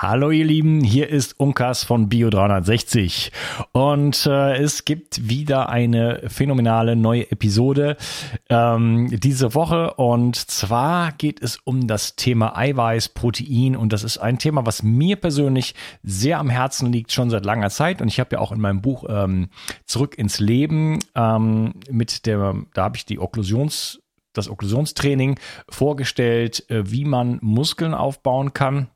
Hallo ihr Lieben, hier ist Unkas von Bio360 und äh, es gibt wieder eine phänomenale neue Episode ähm, diese Woche. Und zwar geht es um das Thema Eiweiß, Protein. Und das ist ein Thema, was mir persönlich sehr am Herzen liegt, schon seit langer Zeit. Und ich habe ja auch in meinem Buch ähm, Zurück ins Leben ähm, mit der, da habe ich die Okklusions das Okklusionstraining vorgestellt, äh, wie man Muskeln aufbauen kann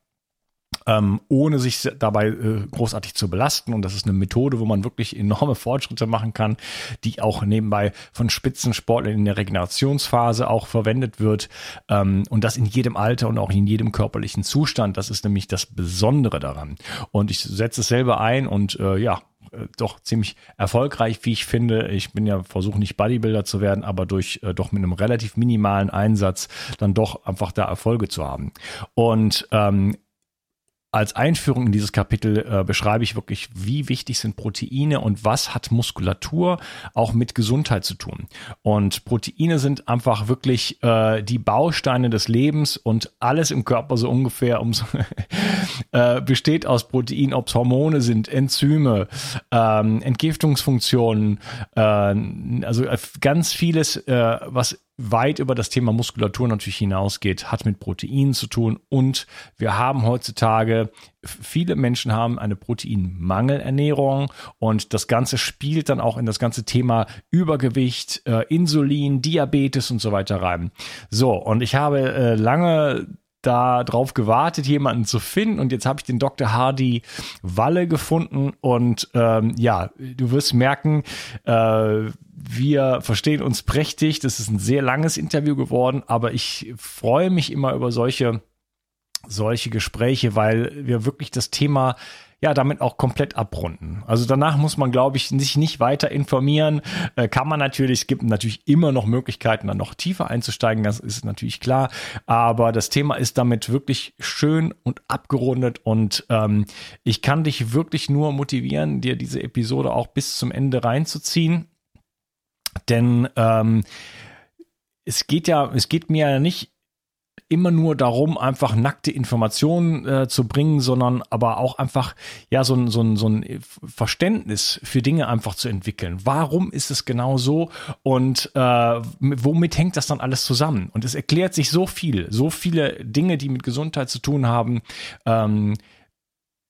ähm, ohne sich dabei äh, großartig zu belasten. Und das ist eine Methode, wo man wirklich enorme Fortschritte machen kann, die auch nebenbei von Spitzensportlern in der Regenerationsphase auch verwendet wird. Ähm, und das in jedem Alter und auch in jedem körperlichen Zustand. Das ist nämlich das Besondere daran. Und ich setze es selber ein und äh, ja, äh, doch ziemlich erfolgreich, wie ich finde. Ich bin ja versuche nicht Bodybuilder zu werden, aber durch äh, doch mit einem relativ minimalen Einsatz dann doch einfach da Erfolge zu haben. Und ähm, als Einführung in dieses Kapitel äh, beschreibe ich wirklich, wie wichtig sind Proteine und was hat Muskulatur auch mit Gesundheit zu tun. Und Proteine sind einfach wirklich äh, die Bausteine des Lebens und alles im Körper so ungefähr ums, äh, besteht aus Proteinen, ob es Hormone sind, Enzyme, ähm, Entgiftungsfunktionen, äh, also äh, ganz vieles, äh, was weit über das Thema Muskulatur natürlich hinausgeht, hat mit Proteinen zu tun. Und wir haben heutzutage, viele Menschen haben eine Proteinmangelernährung und das Ganze spielt dann auch in das ganze Thema Übergewicht, äh, Insulin, Diabetes und so weiter rein. So, und ich habe äh, lange da drauf gewartet, jemanden zu finden. Und jetzt habe ich den Dr. Hardy Walle gefunden. Und ähm, ja, du wirst merken, äh, wir verstehen uns prächtig. Das ist ein sehr langes Interview geworden, aber ich freue mich immer über solche, solche Gespräche, weil wir wirklich das Thema ja damit auch komplett abrunden. Also danach muss man, glaube ich, sich nicht weiter informieren. Äh, kann man natürlich, es gibt natürlich immer noch Möglichkeiten, dann noch tiefer einzusteigen, das ist natürlich klar. Aber das Thema ist damit wirklich schön und abgerundet und ähm, ich kann dich wirklich nur motivieren, dir diese Episode auch bis zum Ende reinzuziehen. Denn ähm, es geht ja, es geht mir ja nicht immer nur darum, einfach nackte Informationen äh, zu bringen, sondern aber auch einfach ja so ein, so, so ein Verständnis für Dinge einfach zu entwickeln. Warum ist es genau so und äh, womit hängt das dann alles zusammen? Und es erklärt sich so viel, so viele Dinge, die mit Gesundheit zu tun haben. Ähm,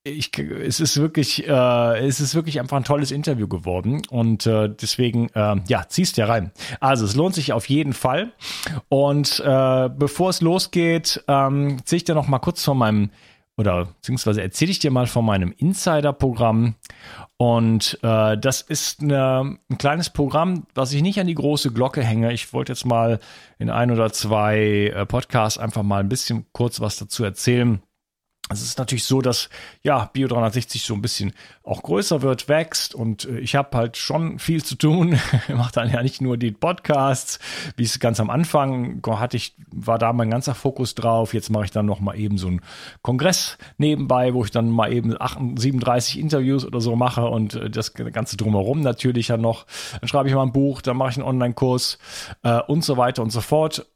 ich, es ist wirklich, äh, es ist wirklich einfach ein tolles Interview geworden und äh, deswegen, äh, ja, ziehst ja rein. Also es lohnt sich auf jeden Fall. Und äh, bevor es losgeht, ähm, ziehe ich dir noch mal kurz von meinem oder beziehungsweise erzähle ich dir mal von meinem Insider-Programm. Und äh, das ist eine, ein kleines Programm, was ich nicht an die große Glocke hänge. Ich wollte jetzt mal in ein oder zwei äh, Podcasts einfach mal ein bisschen kurz was dazu erzählen es ist natürlich so, dass ja Bio 360 so ein bisschen auch größer wird, wächst und äh, ich habe halt schon viel zu tun. ich mache dann ja nicht nur die Podcasts, wie es ganz am Anfang hatte ich war da mein ganzer Fokus drauf. Jetzt mache ich dann noch mal eben so einen Kongress nebenbei, wo ich dann mal eben 37 Interviews oder so mache und äh, das ganze drumherum natürlich ja noch. Dann schreibe ich mal ein Buch, dann mache ich einen Online-Kurs äh, und so weiter und so fort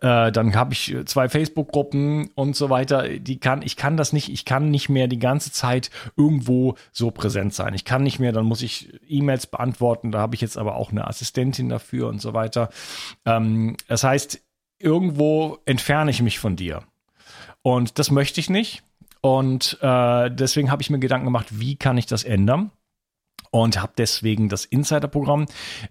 äh, dann habe ich zwei Facebook-Gruppen und so weiter. Die kann, ich kann das nicht, ich kann nicht mehr die ganze Zeit irgendwo so präsent sein. Ich kann nicht mehr, dann muss ich E-Mails beantworten. Da habe ich jetzt aber auch eine Assistentin dafür und so weiter. Ähm, das heißt, irgendwo entferne ich mich von dir. Und das möchte ich nicht. Und äh, deswegen habe ich mir Gedanken gemacht, wie kann ich das ändern? Und habe deswegen das Insider-Programm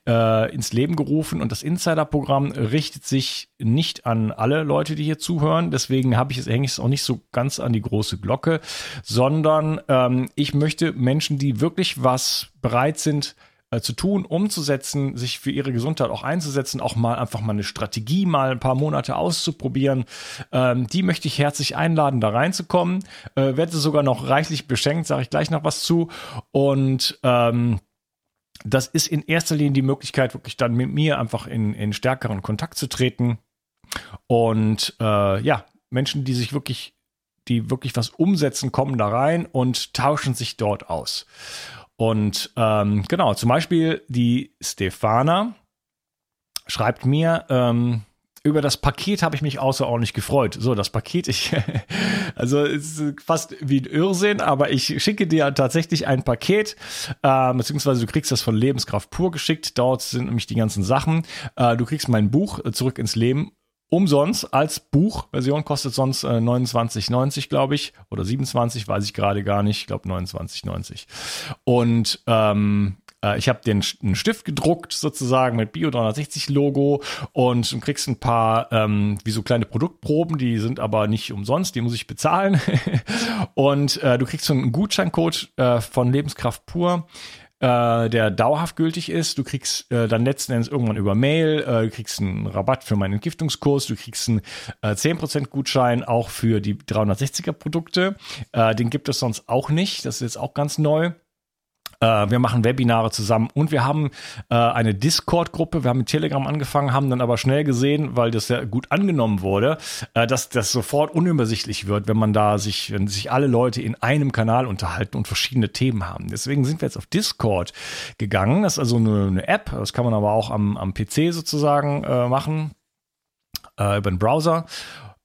äh, ins Leben gerufen. Und das Insider-Programm richtet sich nicht an alle Leute, die hier zuhören. Deswegen habe ich es hänge ich es auch nicht so ganz an die große Glocke, sondern ähm, ich möchte Menschen, die wirklich was bereit sind, äh, zu tun, umzusetzen, sich für ihre Gesundheit auch einzusetzen, auch mal einfach mal eine Strategie mal ein paar Monate auszuprobieren. Ähm, die möchte ich herzlich einladen, da reinzukommen. Äh, werde sogar noch reichlich beschenkt, sage ich gleich noch was zu. Und ähm, das ist in erster Linie die Möglichkeit, wirklich dann mit mir einfach in, in stärkeren Kontakt zu treten. Und äh, ja, Menschen, die sich wirklich, die wirklich was umsetzen, kommen da rein und tauschen sich dort aus. Und ähm, genau, zum Beispiel die Stefana schreibt mir, ähm, über das Paket habe ich mich außerordentlich gefreut. So, das Paket, ich, also es ist fast wie ein Irrsinn, aber ich schicke dir tatsächlich ein Paket, äh, beziehungsweise du kriegst das von Lebenskraft pur geschickt. Dort sind nämlich die ganzen Sachen. Äh, du kriegst mein Buch äh, Zurück ins Leben umsonst als Buchversion kostet sonst äh, 29,90 glaube ich oder 27 weiß ich gerade gar nicht ich glaube 29,90 und ähm, äh, ich habe den einen Stift gedruckt, sozusagen mit Bio 360 Logo und du kriegst ein paar ähm, wie so kleine Produktproben, die sind aber nicht umsonst, die muss ich bezahlen. und äh, du kriegst so einen Gutscheincode äh, von Lebenskraft pur äh, der dauerhaft gültig ist. Du kriegst äh, dann letzten Endes irgendwann über Mail, äh, du kriegst einen Rabatt für meinen Entgiftungskurs, du kriegst einen äh, 10% Gutschein auch für die 360er Produkte. Äh, den gibt es sonst auch nicht. Das ist jetzt auch ganz neu. Äh, wir machen Webinare zusammen und wir haben äh, eine Discord-Gruppe. Wir haben mit Telegram angefangen, haben dann aber schnell gesehen, weil das sehr gut angenommen wurde, äh, dass das sofort unübersichtlich wird, wenn man da sich, wenn sich alle Leute in einem Kanal unterhalten und verschiedene Themen haben. Deswegen sind wir jetzt auf Discord gegangen. Das ist also eine, eine App. Das kann man aber auch am, am PC sozusagen äh, machen äh, über den Browser.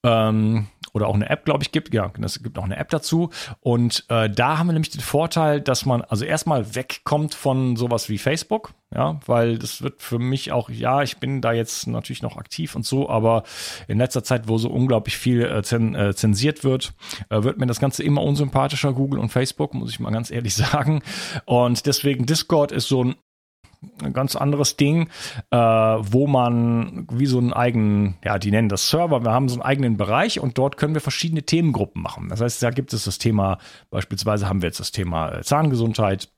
Ähm, oder auch eine App, glaube ich, gibt. Ja, es gibt auch eine App dazu. Und äh, da haben wir nämlich den Vorteil, dass man also erstmal wegkommt von sowas wie Facebook, ja, weil das wird für mich auch, ja, ich bin da jetzt natürlich noch aktiv und so, aber in letzter Zeit, wo so unglaublich viel äh, zen, äh, zensiert wird, äh, wird mir das Ganze immer unsympathischer, Google und Facebook, muss ich mal ganz ehrlich sagen. Und deswegen Discord ist so ein ein ganz anderes Ding, äh, wo man wie so einen eigenen, ja, die nennen das Server, wir haben so einen eigenen Bereich und dort können wir verschiedene Themengruppen machen. Das heißt, da gibt es das Thema, beispielsweise haben wir jetzt das Thema äh, Zahngesundheit,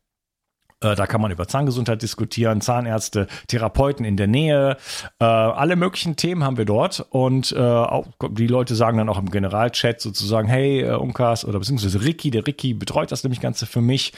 äh, da kann man über Zahngesundheit diskutieren, Zahnärzte, Therapeuten in der Nähe, äh, alle möglichen Themen haben wir dort und äh, auch die Leute sagen dann auch im Generalchat sozusagen, hey Unkas oder beziehungsweise Ricky, der Ricky betreut das nämlich Ganze für mich.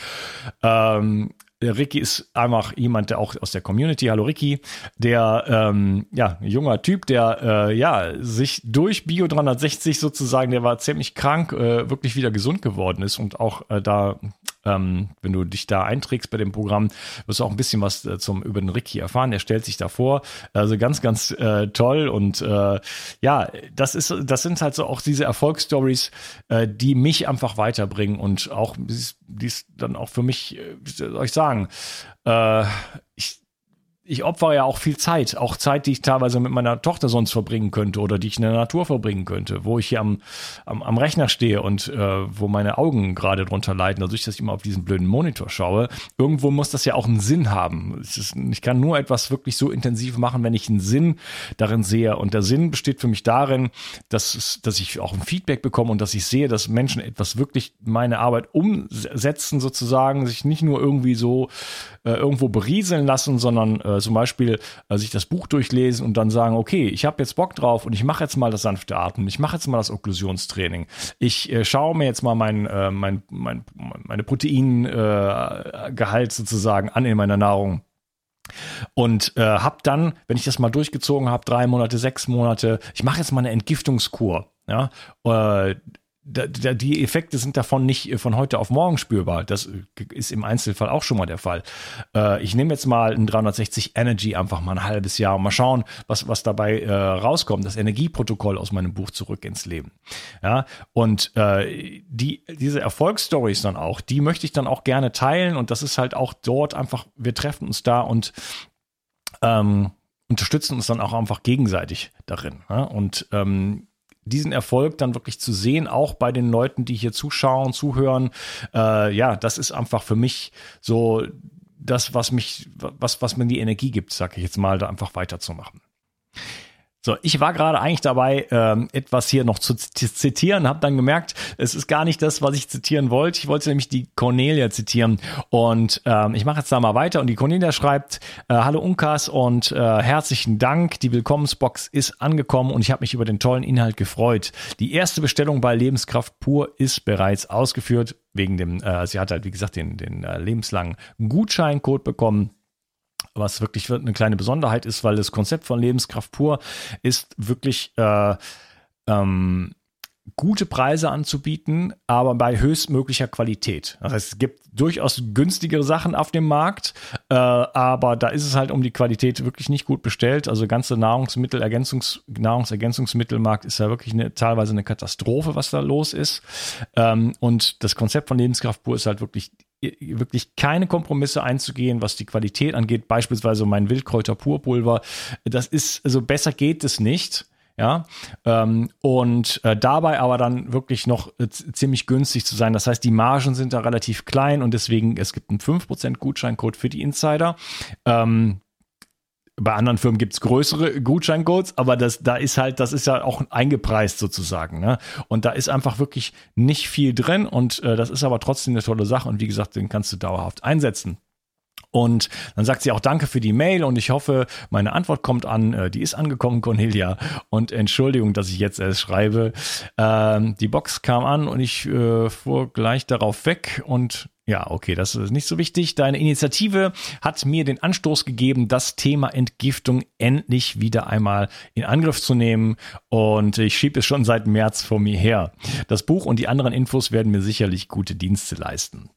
Ähm, der Ricky ist einfach jemand, der auch aus der Community, hallo Ricky, der ähm, ja, junger Typ, der äh, ja sich durch Bio 360 sozusagen, der war ziemlich krank, äh, wirklich wieder gesund geworden ist und auch äh, da ähm, wenn du dich da einträgst bei dem Programm, wirst du auch ein bisschen was äh, zum über den Ricky erfahren. Der stellt sich da vor. Also ganz, ganz äh, toll. Und äh, ja, das ist, das sind halt so auch diese Erfolgsstories, äh, die mich einfach weiterbringen und auch die ist dann auch für mich, äh, wie soll ich sagen, äh, ich ich opfere ja auch viel Zeit, auch Zeit, die ich teilweise mit meiner Tochter sonst verbringen könnte oder die ich in der Natur verbringen könnte, wo ich hier am, am, am Rechner stehe und äh, wo meine Augen gerade drunter leiden, dadurch, dass ich immer auf diesen blöden Monitor schaue. Irgendwo muss das ja auch einen Sinn haben. Ist, ich kann nur etwas wirklich so intensiv machen, wenn ich einen Sinn darin sehe. Und der Sinn besteht für mich darin, dass, dass ich auch ein Feedback bekomme und dass ich sehe, dass Menschen etwas wirklich meine Arbeit umsetzen, sozusagen, sich nicht nur irgendwie so äh, irgendwo berieseln lassen, sondern äh, zum Beispiel äh, sich das Buch durchlesen und dann sagen, okay, ich habe jetzt Bock drauf und ich mache jetzt mal das sanfte Atmen, ich mache jetzt mal das Okklusionstraining, ich äh, schaue mir jetzt mal mein, äh, mein, mein, meine Proteingehalt sozusagen an in meiner Nahrung und äh, habe dann, wenn ich das mal durchgezogen habe, drei Monate, sechs Monate, ich mache jetzt mal eine Entgiftungskur. Ja, äh, die Effekte sind davon nicht äh, von heute auf morgen spürbar. Das äh, ist im Einzelfall auch schon mal der Fall. Äh, ich nehme jetzt mal ein 360 Energy einfach mal ein halbes Jahr und mal schauen, was, was dabei rauskommt. Das Energieprotokoll aus meinem Buch zurück ins Leben. Ja, und die, diese Erfolgsstories dann auch, die möchte ich dann auch gerne teilen und das ist halt auch dort einfach, wir treffen uns da und ähm, unterstützen uns dann auch einfach gegenseitig darin. Ja? Und ähm, diesen Erfolg dann wirklich zu sehen, auch bei den Leuten, die hier zuschauen, zuhören, äh, ja, das ist einfach für mich so das, was mich, was, was mir die Energie gibt, sage ich jetzt mal, da einfach weiterzumachen. So, ich war gerade eigentlich dabei, ähm, etwas hier noch zu zitieren, habe dann gemerkt, es ist gar nicht das, was ich zitieren wollte. Ich wollte nämlich die Cornelia zitieren und ähm, ich mache jetzt da mal weiter. Und die Cornelia schreibt: äh, Hallo Unkas und äh, herzlichen Dank. Die Willkommensbox ist angekommen und ich habe mich über den tollen Inhalt gefreut. Die erste Bestellung bei Lebenskraft pur ist bereits ausgeführt wegen dem. Äh, sie hat halt wie gesagt den den äh, lebenslangen Gutscheincode bekommen was wirklich eine kleine Besonderheit ist, weil das Konzept von Lebenskraft pur ist wirklich äh, ähm, gute Preise anzubieten, aber bei höchstmöglicher Qualität. Das heißt, es gibt durchaus günstigere Sachen auf dem Markt, äh, aber da ist es halt um die Qualität wirklich nicht gut bestellt. Also ganze Nahrungsmittel, Ergänzungs, Nahrungsergänzungsmittelmarkt ist ja wirklich eine, teilweise eine Katastrophe, was da los ist. Ähm, und das Konzept von Lebenskraft pur ist halt wirklich wirklich keine Kompromisse einzugehen, was die Qualität angeht. Beispielsweise mein Wildkräuter Purpulver. Das ist, also besser geht es nicht. Ja, ähm, und äh, dabei aber dann wirklich noch äh, ziemlich günstig zu sein. Das heißt, die Margen sind da relativ klein und deswegen, es gibt einen 5% Gutscheincode für die Insider. Ähm, bei anderen Firmen gibt's größere Gutscheincodes, aber das, da ist halt, das ist ja auch eingepreist sozusagen. Ne? Und da ist einfach wirklich nicht viel drin und äh, das ist aber trotzdem eine tolle Sache und wie gesagt, den kannst du dauerhaft einsetzen. Und dann sagt sie auch Danke für die Mail und ich hoffe, meine Antwort kommt an. Äh, die ist angekommen, Cornelia. Und Entschuldigung, dass ich jetzt erst schreibe. Ähm, die Box kam an und ich äh, fuhr gleich darauf weg und ja, okay, das ist nicht so wichtig. Deine Initiative hat mir den Anstoß gegeben, das Thema Entgiftung endlich wieder einmal in Angriff zu nehmen. Und ich schiebe es schon seit März vor mir her. Das Buch und die anderen Infos werden mir sicherlich gute Dienste leisten.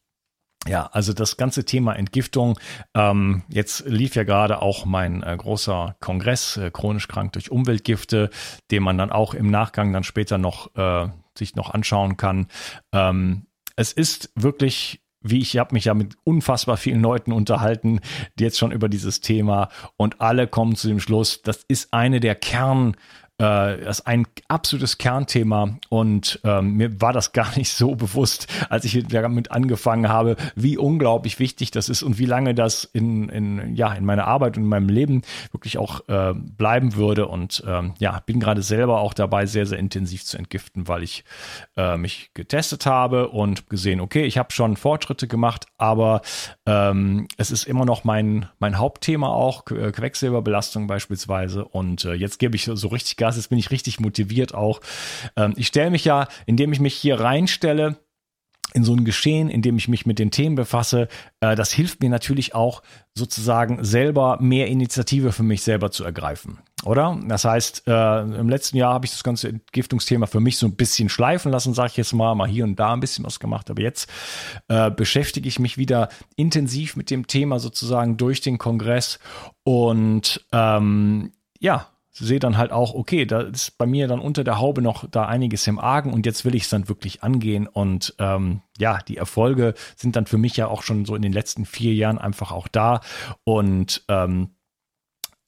Ja, also das ganze Thema Entgiftung. Ähm, jetzt lief ja gerade auch mein äh, großer Kongress, äh, chronisch krank durch Umweltgifte, den man dann auch im Nachgang dann später noch äh, sich noch anschauen kann. Ähm, es ist wirklich wie ich habe mich ja mit unfassbar vielen Leuten unterhalten, die jetzt schon über dieses Thema und alle kommen zu dem Schluss, das ist eine der Kern das ist ein absolutes Kernthema und ähm, mir war das gar nicht so bewusst, als ich damit angefangen habe, wie unglaublich wichtig das ist und wie lange das in, in, ja, in meiner Arbeit und in meinem Leben wirklich auch äh, bleiben würde. Und ähm, ja, bin gerade selber auch dabei, sehr, sehr intensiv zu entgiften, weil ich äh, mich getestet habe und gesehen, okay, ich habe schon Fortschritte gemacht, aber ähm, es ist immer noch mein, mein Hauptthema auch, Quecksilberbelastung beispielsweise. Und äh, jetzt gebe ich so richtig Gas Podcast. Jetzt bin ich richtig motiviert auch. Ähm, ich stelle mich ja, indem ich mich hier reinstelle, in so ein Geschehen, in dem ich mich mit den Themen befasse, äh, das hilft mir natürlich auch sozusagen selber mehr Initiative für mich selber zu ergreifen, oder? Das heißt, äh, im letzten Jahr habe ich das ganze Entgiftungsthema für mich so ein bisschen schleifen lassen, sage ich jetzt mal, mal hier und da ein bisschen was gemacht, aber jetzt äh, beschäftige ich mich wieder intensiv mit dem Thema sozusagen durch den Kongress und ähm, ja, sehe dann halt auch, okay, da ist bei mir dann unter der Haube noch da einiges im Argen und jetzt will ich es dann wirklich angehen. Und ähm, ja, die Erfolge sind dann für mich ja auch schon so in den letzten vier Jahren einfach auch da. Und ähm,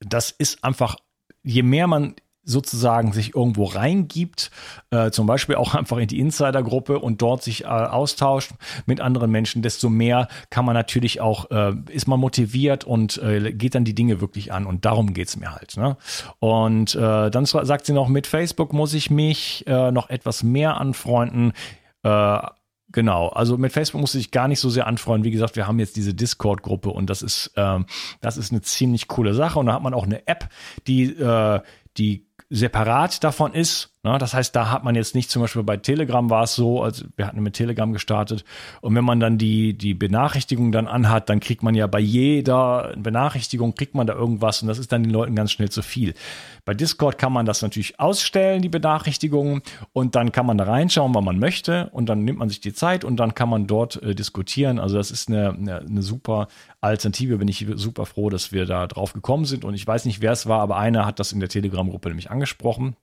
das ist einfach, je mehr man sozusagen sich irgendwo reingibt, äh, zum Beispiel auch einfach in die Insider-Gruppe und dort sich äh, austauscht mit anderen Menschen, desto mehr kann man natürlich auch, äh, ist man motiviert und äh, geht dann die Dinge wirklich an und darum geht's mir halt. Ne? Und äh, dann sagt sie noch, mit Facebook muss ich mich äh, noch etwas mehr anfreunden. Genau, also mit Facebook musste ich gar nicht so sehr anfreunden. Wie gesagt, wir haben jetzt diese Discord-Gruppe und das ist, ähm, das ist eine ziemlich coole Sache. Und da hat man auch eine App, die, äh, die separat davon ist. Ne? Das heißt, da hat man jetzt nicht zum Beispiel bei Telegram war es so, also wir hatten mit Telegram gestartet und wenn man dann die, die Benachrichtigung dann anhat, dann kriegt man ja bei jeder Benachrichtigung kriegt man da irgendwas und das ist dann den Leuten ganz schnell zu viel. Bei Discord kann man das natürlich ausstellen, die Benachrichtigungen und dann kann man da reinschauen, wann man möchte und dann nimmt man sich die Zeit und dann kann man dort äh, diskutieren. Also das ist eine, eine, eine super Alternative, bin ich super froh, dass wir da drauf gekommen sind und ich weiß nicht, wer es war, aber einer hat das in der Telegram-Gruppe nämlich angesprochen.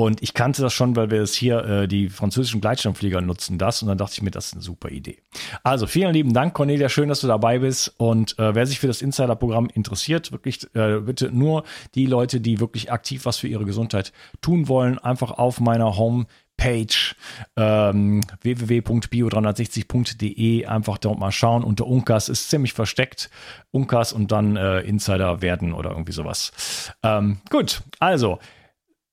Und ich kannte das schon, weil wir es hier, äh, die französischen Gleitschirmflieger nutzen das. Und dann dachte ich mir, das ist eine super Idee. Also vielen lieben Dank, Cornelia. Schön, dass du dabei bist. Und äh, wer sich für das Insider-Programm interessiert, wirklich äh, bitte nur die Leute, die wirklich aktiv was für ihre Gesundheit tun wollen, einfach auf meiner Home Page ähm, www.bio360.de einfach dort mal schauen. Unter Unkas ist ziemlich versteckt. Unkas und dann äh, Insider werden oder irgendwie sowas. Ähm, gut, also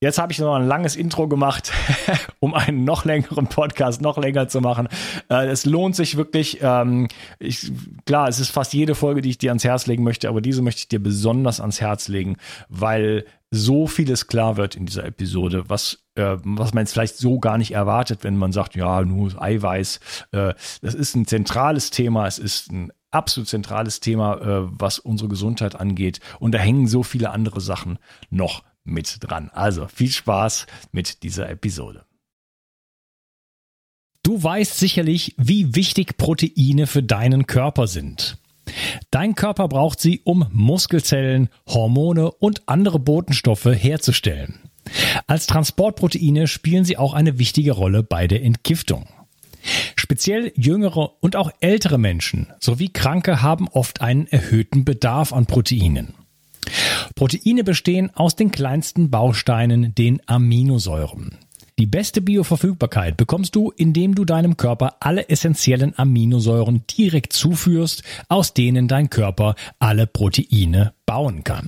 Jetzt habe ich noch ein langes Intro gemacht, um einen noch längeren Podcast noch länger zu machen. Äh, es lohnt sich wirklich. Ähm, ich, klar, es ist fast jede Folge, die ich dir ans Herz legen möchte, aber diese möchte ich dir besonders ans Herz legen, weil so vieles klar wird in dieser Episode, was, äh, was man jetzt vielleicht so gar nicht erwartet, wenn man sagt, ja, nur Eiweiß. Äh, das ist ein zentrales Thema, es ist ein absolut zentrales Thema, was unsere Gesundheit angeht. Und da hängen so viele andere Sachen noch mit dran. Also viel Spaß mit dieser Episode. Du weißt sicherlich, wie wichtig Proteine für deinen Körper sind. Dein Körper braucht sie, um Muskelzellen, Hormone und andere Botenstoffe herzustellen. Als Transportproteine spielen sie auch eine wichtige Rolle bei der Entgiftung. Speziell jüngere und auch ältere Menschen sowie Kranke haben oft einen erhöhten Bedarf an Proteinen. Proteine bestehen aus den kleinsten Bausteinen, den Aminosäuren. Die beste Bioverfügbarkeit bekommst du, indem du deinem Körper alle essentiellen Aminosäuren direkt zuführst, aus denen dein Körper alle Proteine bauen kann.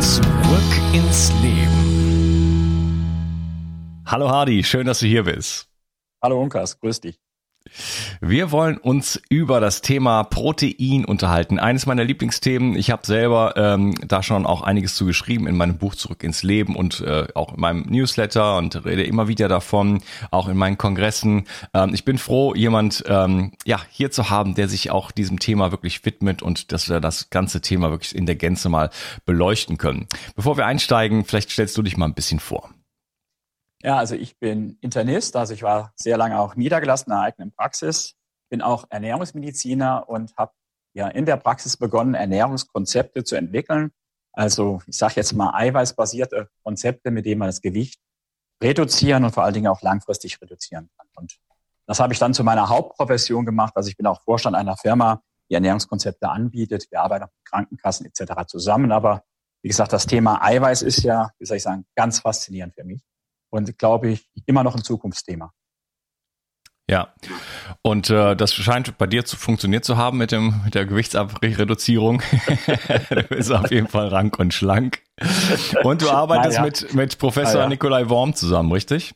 Zurück ins Leben. Hallo Hardy, schön, dass du hier bist. Hallo Unkas, grüß dich. Wir wollen uns über das Thema Protein unterhalten. Eines meiner Lieblingsthemen. Ich habe selber ähm, da schon auch einiges zu geschrieben in meinem Buch Zurück ins Leben und äh, auch in meinem Newsletter und rede immer wieder davon, auch in meinen Kongressen. Ähm, ich bin froh, jemand ähm, ja hier zu haben, der sich auch diesem Thema wirklich widmet und dass wir das ganze Thema wirklich in der Gänze mal beleuchten können. Bevor wir einsteigen, vielleicht stellst du dich mal ein bisschen vor. Ja, also ich bin Internist, also ich war sehr lange auch niedergelassen in der eigenen Praxis, bin auch Ernährungsmediziner und habe ja in der Praxis begonnen, Ernährungskonzepte zu entwickeln. Also ich sage jetzt mal eiweißbasierte Konzepte, mit denen man das Gewicht reduzieren und vor allen Dingen auch langfristig reduzieren kann. Und das habe ich dann zu meiner Hauptprofession gemacht. Also ich bin auch Vorstand einer Firma, die Ernährungskonzepte anbietet. Wir arbeiten auch mit Krankenkassen etc. zusammen. Aber wie gesagt, das Thema Eiweiß ist ja, wie soll ich sagen, ganz faszinierend für mich und glaube ich immer noch ein Zukunftsthema. Ja, und äh, das scheint bei dir zu funktioniert zu haben mit dem mit der Gewichtsreduzierung. du bist auf jeden Fall rank und schlank. Und du arbeitest ja. mit mit Professor ja. Nikolai Worm zusammen, richtig?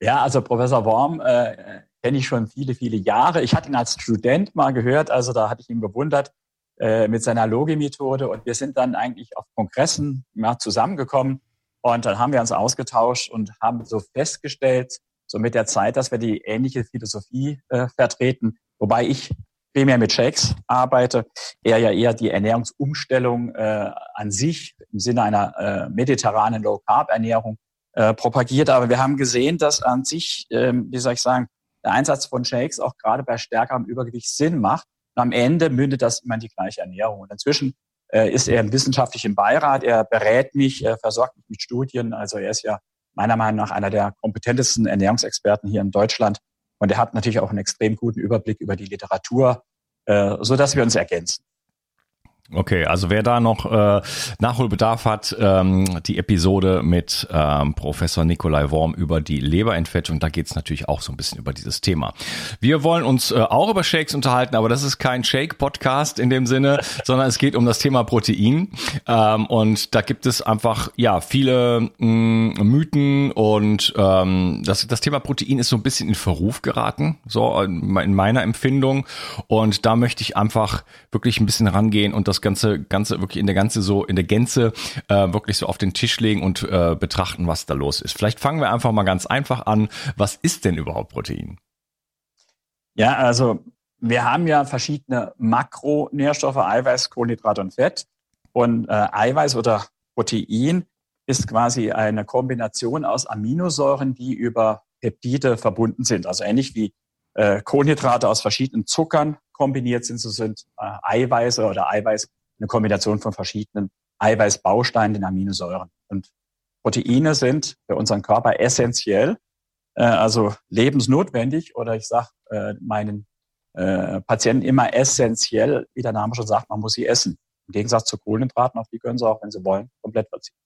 Ja, also Professor Worm äh, kenne ich schon viele viele Jahre. Ich hatte ihn als Student mal gehört, also da hatte ich ihn bewundert äh, mit seiner Logi-Methode und wir sind dann eigentlich auf Kongressen mal zusammengekommen und dann haben wir uns ausgetauscht und haben so festgestellt, so mit der Zeit, dass wir die ähnliche Philosophie äh, vertreten, wobei ich primär mit Shakes arbeite, er ja eher die Ernährungsumstellung äh, an sich im Sinne einer äh, mediterranen Low-Carb-Ernährung äh, propagiert. Aber wir haben gesehen, dass an sich, äh, wie soll ich sagen, der Einsatz von Shakes auch gerade bei stärkerem Übergewicht Sinn macht. Und am Ende mündet das immer in die gleiche Ernährung. Und inzwischen ist er im wissenschaftlichen Beirat, er berät mich, er versorgt mich mit Studien. Also er ist ja meiner Meinung nach einer der kompetentesten Ernährungsexperten hier in Deutschland. Und er hat natürlich auch einen extrem guten Überblick über die Literatur, äh, so dass wir uns ergänzen. Okay, also wer da noch äh, Nachholbedarf hat, ähm, die Episode mit ähm, Professor Nikolai Worm über die Leberentfettung, da geht's natürlich auch so ein bisschen über dieses Thema. Wir wollen uns äh, auch über Shakes unterhalten, aber das ist kein Shake-Podcast in dem Sinne, sondern es geht um das Thema Protein. Ähm, und da gibt es einfach ja viele mh, mm, Mythen und ähm, das, das Thema Protein ist so ein bisschen in Verruf geraten, so in meiner Empfindung. Und da möchte ich einfach wirklich ein bisschen rangehen und das das ganze, ganze wirklich in der ganze so in der Gänze äh, wirklich so auf den Tisch legen und äh, betrachten, was da los ist. Vielleicht fangen wir einfach mal ganz einfach an. Was ist denn überhaupt Protein? Ja, also wir haben ja verschiedene Makronährstoffe, Eiweiß, Kohlenhydrat und Fett. Und äh, Eiweiß oder Protein ist quasi eine Kombination aus Aminosäuren, die über Peptide verbunden sind. Also ähnlich wie äh, Kohlenhydrate aus verschiedenen Zuckern kombiniert sind. So sind äh, Eiweiße oder Eiweiß eine Kombination von verschiedenen Eiweißbausteinen, den Aminosäuren. Und Proteine sind für unseren Körper essentiell, äh, also lebensnotwendig oder ich sage äh, meinen äh, Patienten immer essentiell, wie der Name schon sagt, man muss sie essen. Im Gegensatz zu Kohlenhydraten, auf die können sie auch, wenn sie wollen, komplett verzichten.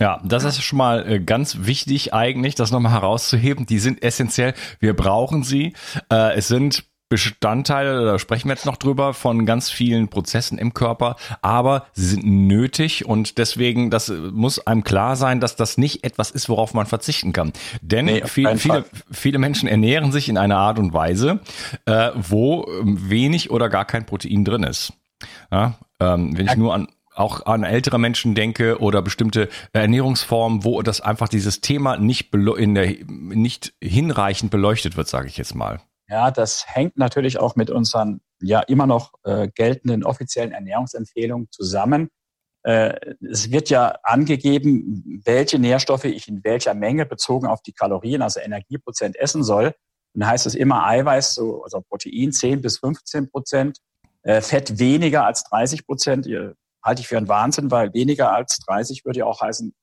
Ja, das ist schon mal äh, ganz wichtig eigentlich, das nochmal herauszuheben. Die sind essentiell. Wir brauchen sie. Äh, es sind Bestandteile, da sprechen wir jetzt noch drüber, von ganz vielen Prozessen im Körper, aber sie sind nötig und deswegen, das muss einem klar sein, dass das nicht etwas ist, worauf man verzichten kann. Denn nee, viel, viele, viele Menschen ernähren sich in einer Art und Weise, äh, wo wenig oder gar kein Protein drin ist. Ja, ähm, wenn ich nur an auch an ältere Menschen denke oder bestimmte Ernährungsformen, wo das einfach dieses Thema nicht, in der, nicht hinreichend beleuchtet wird, sage ich jetzt mal. Ja, das hängt natürlich auch mit unseren ja immer noch äh, geltenden offiziellen Ernährungsempfehlungen zusammen. Äh, es wird ja angegeben, welche Nährstoffe ich in welcher Menge bezogen auf die Kalorien, also Energieprozent essen soll. Dann heißt es immer Eiweiß, so, also Protein 10 bis 15 Prozent, äh, Fett weniger als 30 Prozent. Halte ich für einen Wahnsinn, weil weniger als 30 würde ja auch heißen,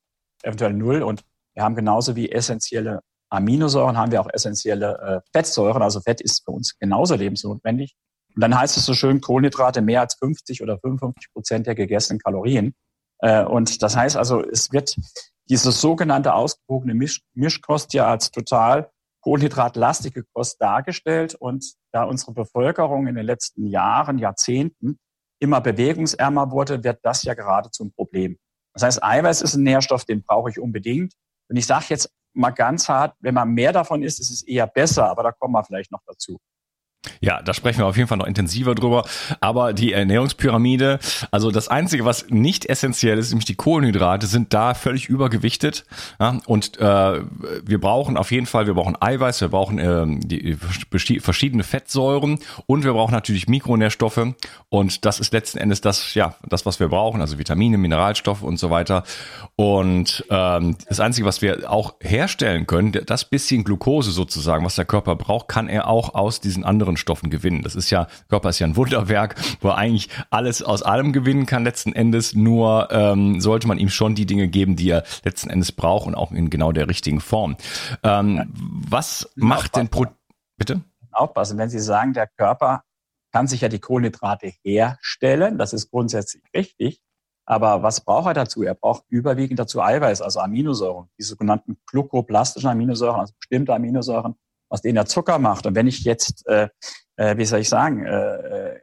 eventuell null. Und wir haben genauso wie essentielle Aminosäuren, haben wir auch essentielle äh, Fettsäuren. Also Fett ist für uns genauso lebensnotwendig. Und dann heißt es so schön, Kohlenhydrate mehr als 50 oder 55 Prozent der gegessenen Kalorien. Äh, und das heißt also, es wird diese sogenannte ausgewogene Misch Mischkost ja als total kohlenhydratlastige Kost dargestellt. Und da unsere Bevölkerung in den letzten Jahren, Jahrzehnten immer bewegungsärmer wurde, wird das ja gerade zum Problem. Das heißt, Eiweiß ist ein Nährstoff, den brauche ich unbedingt. Und ich sage jetzt mal ganz hart, wenn man mehr davon isst, ist es eher besser, aber da kommen wir vielleicht noch dazu. Ja, da sprechen wir auf jeden Fall noch intensiver drüber. Aber die Ernährungspyramide, also das Einzige, was nicht essentiell ist, nämlich die Kohlenhydrate, sind da völlig übergewichtet. Ja, und äh, wir brauchen auf jeden Fall, wir brauchen Eiweiß, wir brauchen äh, die verschiedene Fettsäuren und wir brauchen natürlich Mikronährstoffe. Und das ist letzten Endes das, ja, das, was wir brauchen, also Vitamine, Mineralstoffe und so weiter. Und ähm, das Einzige, was wir auch herstellen können, das bisschen Glucose sozusagen, was der Körper braucht, kann er auch aus diesen anderen anderen Stoffen gewinnen. Das ist ja, Körper ist ja ein Wunderwerk, wo er eigentlich alles aus allem gewinnen kann letzten Endes. Nur ähm, sollte man ihm schon die Dinge geben, die er letzten Endes braucht und auch in genau der richtigen Form. Ähm. Was macht denn Pro Bitte? Aufpassen, wenn Sie sagen, der Körper kann sich ja die Kohlenhydrate herstellen, das ist grundsätzlich richtig. Aber was braucht er dazu? Er braucht überwiegend dazu Eiweiß, also Aminosäuren, die sogenannten glucoplastischen Aminosäuren, also bestimmte Aminosäuren, aus denen er Zucker macht. Und wenn ich jetzt, äh, äh, wie soll ich sagen, äh, äh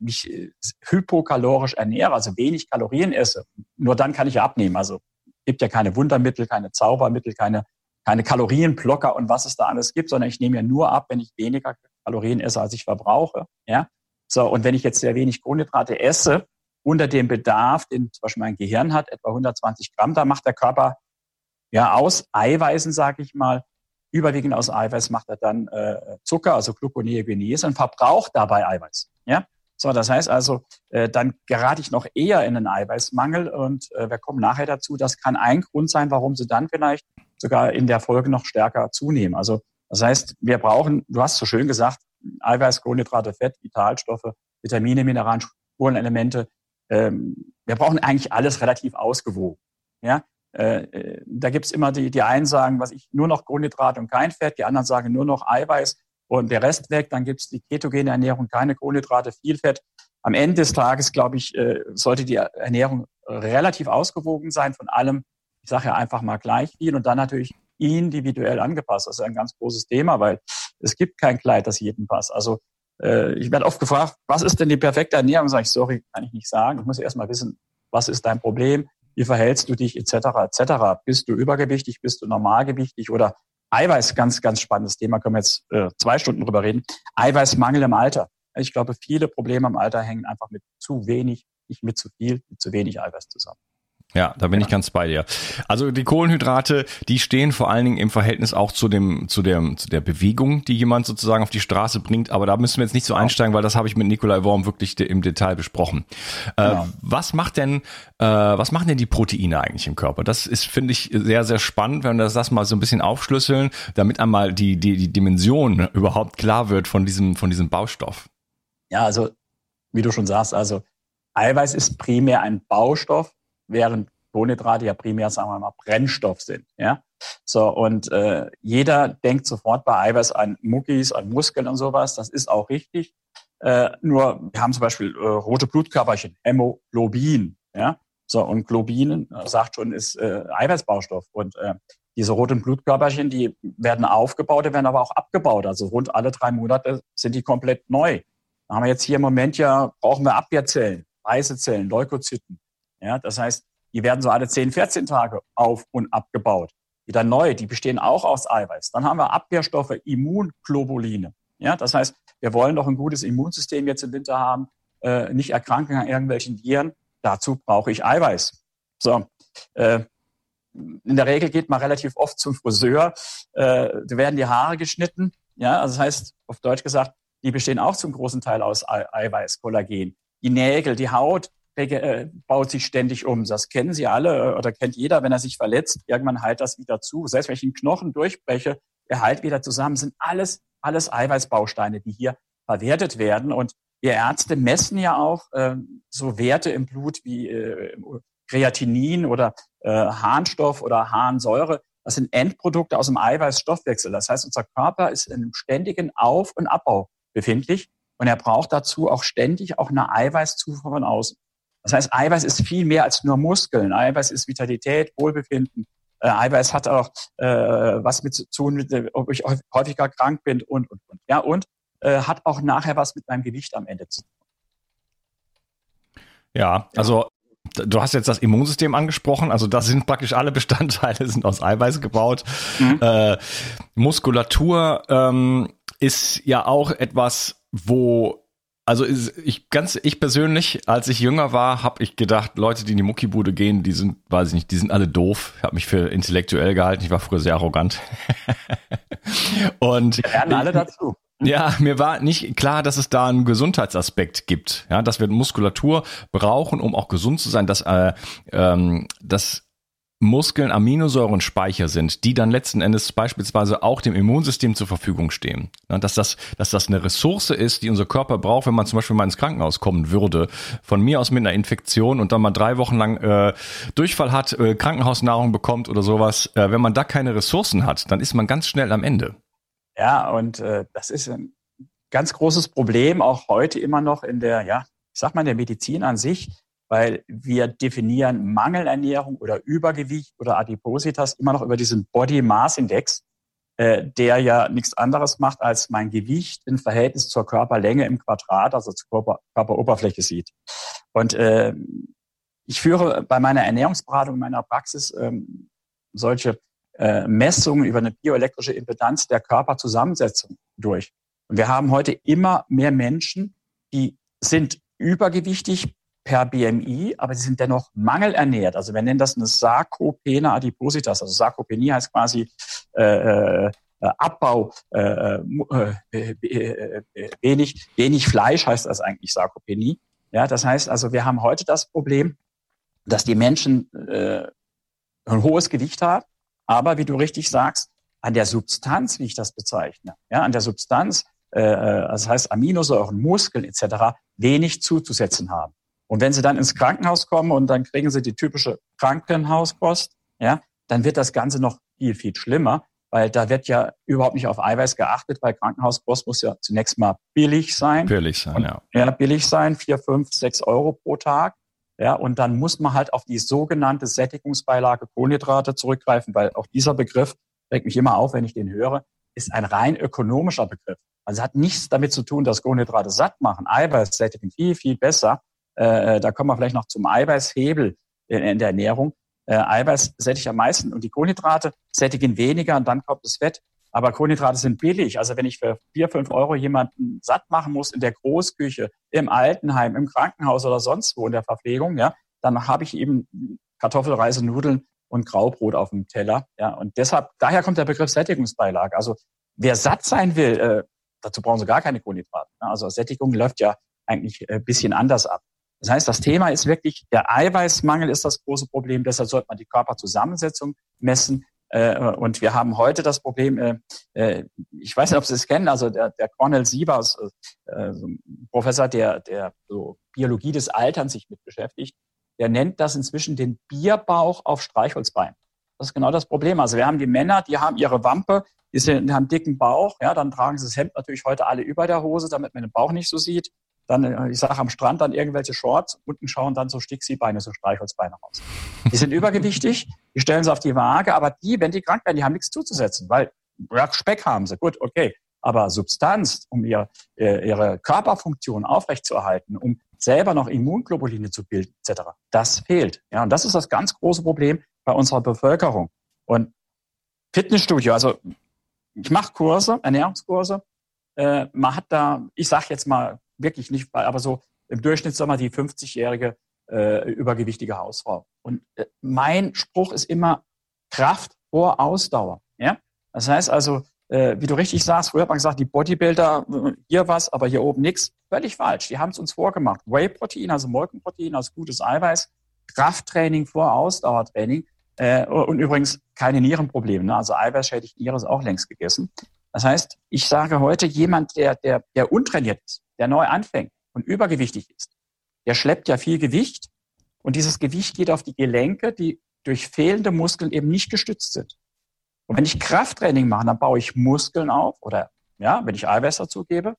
mich äh, hypokalorisch ernähre, also wenig Kalorien esse, nur dann kann ich ja abnehmen. Also gibt ja keine Wundermittel, keine Zaubermittel, keine, keine Kalorienblocker und was es da alles gibt, sondern ich nehme ja nur ab, wenn ich weniger Kalorien esse, als ich verbrauche. Ja? So, und wenn ich jetzt sehr wenig Kohlenhydrate esse, unter dem Bedarf, den zum Beispiel mein Gehirn hat, etwa 120 Gramm, da macht der Körper ja aus Eiweißen, sage ich mal, überwiegend aus Eiweiß macht er dann äh, Zucker, also Gluconeogenese und verbraucht dabei Eiweiß. Ja? So, das heißt also, äh, dann gerate ich noch eher in einen Eiweißmangel und äh, wir kommen nachher dazu. Das kann ein Grund sein, warum sie dann vielleicht sogar in der Folge noch stärker zunehmen. Also das heißt, wir brauchen, du hast so schön gesagt, Eiweiß, Kohlenhydrate, Fett, Vitalstoffe, Vitamine, Mineralien, Spurenelemente. Ähm, wir brauchen eigentlich alles relativ ausgewogen. Ja, äh, äh, da gibt's immer die, die einen sagen, was ich, nur noch Kohlenhydrate und kein Fett, die anderen sagen nur noch Eiweiß und der Rest weg. Dann gibt's die ketogene Ernährung, keine Kohlenhydrate, viel Fett. am Ende des Tages, glaube ich, äh, sollte die Ernährung relativ ausgewogen sein von allem. Ich sage ja einfach mal gleich viel und dann natürlich individuell angepasst. Das ist ein ganz großes Thema, weil es gibt kein Kleid, das jedem passt. Also äh, ich werde oft gefragt, was ist denn die perfekte Ernährung? Sage ich, sorry, kann ich nicht sagen. Ich muss erst mal wissen, was ist dein Problem? Wie verhältst du dich etc. etc. Bist du übergewichtig? Bist du normalgewichtig oder Eiweiß? Ganz ganz spannendes Thema. Können wir jetzt äh, zwei Stunden drüber reden. Eiweißmangel im Alter. Ich glaube, viele Probleme im Alter hängen einfach mit zu wenig, nicht mit zu viel, mit zu wenig Eiweiß zusammen. Ja, da bin ja. ich ganz bei dir. Also die Kohlenhydrate, die stehen vor allen Dingen im Verhältnis auch zu dem, zu der, zu der Bewegung, die jemand sozusagen auf die Straße bringt. Aber da müssen wir jetzt nicht so einsteigen, weil das habe ich mit Nikolai Worm wirklich im Detail besprochen. Äh. Äh, was macht denn, äh, was machen denn die Proteine eigentlich im Körper? Das ist, finde ich, sehr, sehr spannend, wenn wir das mal so ein bisschen aufschlüsseln, damit einmal die, die, die Dimension überhaupt klar wird von diesem, von diesem Baustoff. Ja, also, wie du schon sagst, also Eiweiß ist primär ein Baustoff während Kohlenhydrate ja primär, sagen wir mal, Brennstoff sind. Ja? So, und äh, jeder denkt sofort bei Eiweiß an Muckis, an Muskeln und sowas. Das ist auch richtig. Äh, nur wir haben zum Beispiel äh, rote Blutkörperchen, Hämoglobin. Ja? So, und Globin, äh, sagt schon, ist äh, Eiweißbaustoff. Und äh, diese roten Blutkörperchen, die werden aufgebaut, die werden aber auch abgebaut. Also rund alle drei Monate sind die komplett neu. Da haben wir jetzt hier im Moment ja, brauchen wir Abwehrzellen, weiße Zellen, Leukozyten. Ja, das heißt, die werden so alle 10, 14 Tage auf und abgebaut. Wieder neu, die bestehen auch aus Eiweiß. Dann haben wir Abwehrstoffe, Immunglobuline. Ja, das heißt, wir wollen doch ein gutes Immunsystem jetzt im Winter haben, äh, nicht erkranken an irgendwelchen Viren. Dazu brauche ich Eiweiß. So, äh, in der Regel geht man relativ oft zum Friseur. Äh, da werden die Haare geschnitten. Ja, also das heißt, auf Deutsch gesagt, die bestehen auch zum großen Teil aus Eiweiß, Kollagen. Die Nägel, die Haut baut sich ständig um. Das kennen Sie alle äh, oder kennt jeder, wenn er sich verletzt. Irgendwann heilt das wieder zu. Selbst wenn ich einen Knochen durchbreche, er heilt wieder zusammen. Das sind alles, alles Eiweißbausteine, die hier verwertet werden. Und wir Ärzte messen ja auch äh, so Werte im Blut wie äh, Kreatinin oder äh, Harnstoff oder Harnsäure. Das sind Endprodukte aus dem Eiweißstoffwechsel. Das heißt, unser Körper ist in einem ständigen Auf- und Abbau befindlich und er braucht dazu auch ständig auch eine Eiweißzufuhr von außen. Das heißt, Eiweiß ist viel mehr als nur Muskeln. Eiweiß ist Vitalität, Wohlbefinden. Äh, Eiweiß hat auch äh, was mit zu tun, mit, äh, ob ich häufiger krank bin und, und, und. Ja, und äh, hat auch nachher was mit meinem Gewicht am Ende zu tun. Ja, also du hast jetzt das Immunsystem angesprochen, also das sind praktisch alle Bestandteile sind aus Eiweiß gebaut. Mhm. Äh, Muskulatur ähm, ist ja auch etwas, wo also ich ganz ich persönlich, als ich jünger war, habe ich gedacht, Leute, die in die Muckibude gehen, die sind, weiß ich nicht, die sind alle doof. Ich habe mich für intellektuell gehalten. Ich war früher sehr arrogant. Und wir lernen alle dazu. Ja, mir war nicht klar, dass es da einen Gesundheitsaspekt gibt, ja, dass wir Muskulatur brauchen, um auch gesund zu sein, dass äh, ähm, dass Muskeln Aminosäurenspeicher sind, die dann letzten Endes beispielsweise auch dem Immunsystem zur Verfügung stehen. Dass das, dass das eine Ressource ist, die unser Körper braucht, wenn man zum Beispiel mal ins Krankenhaus kommen würde, von mir aus mit einer Infektion und dann mal drei Wochen lang äh, Durchfall hat, äh, Krankenhausnahrung bekommt oder sowas. Äh, wenn man da keine Ressourcen hat, dann ist man ganz schnell am Ende. Ja, und äh, das ist ein ganz großes Problem, auch heute immer noch in der, ja, ich sag mal, in der Medizin an sich weil wir definieren Mangelernährung oder Übergewicht oder Adipositas immer noch über diesen Body Mass Index, äh, der ja nichts anderes macht, als mein Gewicht im Verhältnis zur Körperlänge im Quadrat, also zur Körper, Körperoberfläche sieht. Und äh, ich führe bei meiner Ernährungsberatung in meiner Praxis ähm, solche äh, Messungen über eine bioelektrische Impedanz der Körperzusammensetzung durch. Und wir haben heute immer mehr Menschen, die sind übergewichtig per BMI, aber sie sind dennoch mangelernährt. Also wir nennen das eine Sarkopene Adipositas. Also Sarkopenie heißt quasi äh, äh, Abbau, äh, äh, äh, wenig, wenig Fleisch heißt das eigentlich Sarkopenie. Ja, das heißt also, wir haben heute das Problem, dass die Menschen äh, ein hohes Gewicht haben, aber wie du richtig sagst, an der Substanz, wie ich das bezeichne, ja, an der Substanz, äh, das heißt Aminosäuren, Muskeln etc., wenig zuzusetzen haben. Und wenn sie dann ins Krankenhaus kommen und dann kriegen sie die typische Krankenhauskost, ja, dann wird das Ganze noch viel, viel schlimmer, weil da wird ja überhaupt nicht auf Eiweiß geachtet, weil Krankenhauskost muss ja zunächst mal billig sein. Billig sein, und, ja. Ja, billig sein, vier, fünf, sechs Euro pro Tag. Ja, und dann muss man halt auf die sogenannte Sättigungsbeilage Kohlenhydrate zurückgreifen, weil auch dieser Begriff regt mich immer auf, wenn ich den höre, ist ein rein ökonomischer Begriff. Also hat nichts damit zu tun, dass Kohlenhydrate satt machen. Eiweiß sättigen viel, viel besser. Äh, da kommen wir vielleicht noch zum Eiweißhebel in, in der Ernährung. Äh, Eiweiß sättigt am meisten und die Kohlenhydrate sättigen weniger und dann kommt das Fett. Aber Kohlenhydrate sind billig. Also wenn ich für vier, fünf Euro jemanden satt machen muss in der Großküche, im Altenheim, im Krankenhaus oder sonst wo in der Verpflegung, ja, dann habe ich eben Kartoffelreise, Nudeln und Graubrot auf dem Teller. Ja, und deshalb, daher kommt der Begriff Sättigungsbeilage. Also wer satt sein will, äh, dazu brauchen sie gar keine Kohlenhydrate. Ne? Also Sättigung läuft ja eigentlich ein bisschen anders ab. Das heißt, das Thema ist wirklich, der Eiweißmangel ist das große Problem. Deshalb sollte man die Körperzusammensetzung messen. Äh, und wir haben heute das Problem, äh, äh, ich weiß nicht, ob Sie es kennen, also der, der Cornel Siebers, so ein Professor, der, der so Biologie des Alterns sich mit beschäftigt, der nennt das inzwischen den Bierbauch auf Streichholzbein. Das ist genau das Problem. Also wir haben die Männer, die haben ihre Wampe, die haben dicken Bauch, ja, dann tragen sie das Hemd natürlich heute alle über der Hose, damit man den Bauch nicht so sieht. Dann, äh, ich sage am Strand dann irgendwelche Shorts, unten schauen dann so Sticksie-Beine, so Streichholzbeine raus. Die sind übergewichtig, die stellen sie auf die Waage, aber die, wenn die krank werden, die haben nichts zuzusetzen, weil ja, Speck haben sie, gut, okay. Aber Substanz, um ihr, äh, ihre Körperfunktion aufrechtzuerhalten, um selber noch Immunglobuline zu bilden, etc., das fehlt. Ja, und das ist das ganz große Problem bei unserer Bevölkerung. Und Fitnessstudio, also ich mache Kurse, Ernährungskurse. Äh, man hat da, ich sage jetzt mal wirklich nicht, aber so im Durchschnitt sagen wir die 50-jährige äh, übergewichtige Hausfrau. Und äh, mein Spruch ist immer Kraft vor Ausdauer. Ja? Das heißt also, äh, wie du richtig sagst, früher hat man gesagt, die Bodybuilder, äh, hier was, aber hier oben nichts. Völlig falsch. Die haben es uns vorgemacht. Whey-Protein, also Molkenprotein, also gutes Eiweiß, Krafttraining vor Ausdauertraining. Äh, und übrigens keine Nierenprobleme. Ne? Also eiweißschädigt Niere ist auch längst gegessen. Das heißt, ich sage heute, jemand, der, der, der untrainiert ist, der neu anfängt und übergewichtig ist, der schleppt ja viel Gewicht und dieses Gewicht geht auf die Gelenke, die durch fehlende Muskeln eben nicht gestützt sind. Und wenn ich Krafttraining mache, dann baue ich Muskeln auf oder ja, wenn ich Eiweiß dazu gebe,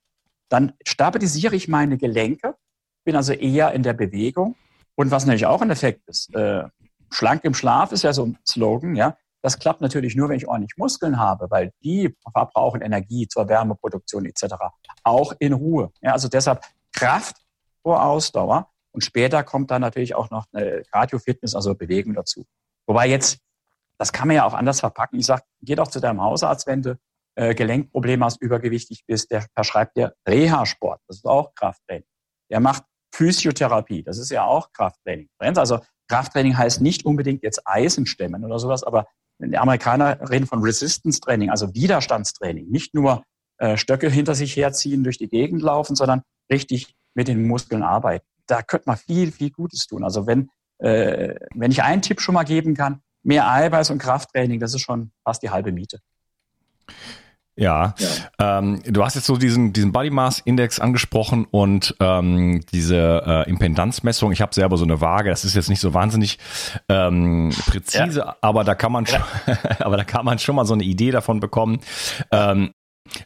dann stabilisiere ich meine Gelenke, bin also eher in der Bewegung. Und was natürlich auch ein Effekt ist, äh, schlank im Schlaf ist ja so ein Slogan, ja. Das klappt natürlich nur, wenn ich ordentlich Muskeln habe, weil die verbrauchen Energie zur Wärmeproduktion etc. Auch in Ruhe. Ja, also deshalb Kraft vor Ausdauer. Und später kommt dann natürlich auch noch eine Cardio-Fitness, also Bewegung dazu. Wobei jetzt, das kann man ja auch anders verpacken. Ich sage, geh doch zu deinem Hausarzt, wenn du äh, Gelenkprobleme hast, übergewichtig bist, der verschreibt dir Reha-Sport. Das ist auch Krafttraining. Der macht Physiotherapie. Das ist ja auch Krafttraining. Also Krafttraining heißt nicht unbedingt jetzt Eisen stemmen oder sowas, aber die Amerikaner reden von Resistance Training, also Widerstandstraining. Nicht nur äh, Stöcke hinter sich herziehen, durch die Gegend laufen, sondern richtig mit den Muskeln arbeiten. Da könnte man viel, viel Gutes tun. Also wenn, äh, wenn ich einen Tipp schon mal geben kann, mehr Eiweiß und Krafttraining, das ist schon fast die halbe Miete. Ja, ja. Ähm, du hast jetzt so diesen, diesen Body Mass Index angesprochen und ähm, diese äh, Impedanzmessung. Ich habe selber so eine Waage. Das ist jetzt nicht so wahnsinnig ähm, präzise, ja. aber da kann man, schon, aber da kann man schon mal so eine Idee davon bekommen. Ähm,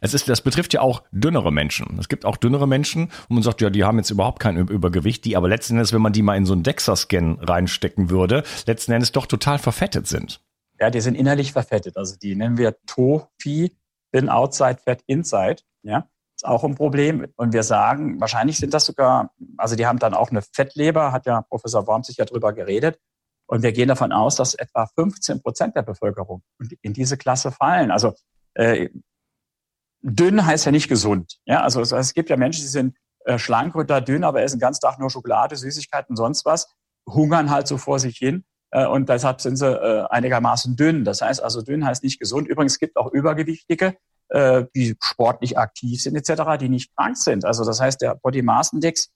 es ist, das betrifft ja auch dünnere Menschen. Es gibt auch dünnere Menschen, wo man sagt, ja, die haben jetzt überhaupt kein Übergewicht, die aber letzten Endes, wenn man die mal in so einen DEXA-Scan reinstecken würde, letzten Endes doch total verfettet sind. Ja, die sind innerlich verfettet. Also die nennen wir TOFI, Thin Outside, Fat Inside. Ja, ist auch ein Problem. Und wir sagen, wahrscheinlich sind das sogar, also die haben dann auch eine Fettleber, hat ja Professor Worm sich ja drüber geredet. Und wir gehen davon aus, dass etwa 15 Prozent der Bevölkerung in diese Klasse fallen. Also äh, dünn heißt ja nicht gesund. Ja, also es gibt ja Menschen, die sind äh, schlank oder dünn, aber essen ganzen Tag nur Schokolade, Süßigkeiten, sonst was, hungern halt so vor sich hin. Äh, und deshalb sind sie äh, einigermaßen dünn. Das heißt also, dünn heißt nicht gesund. Übrigens gibt auch Übergewichtige, äh, die sportlich aktiv sind etc., die nicht krank sind. Also das heißt, der Body Mass Index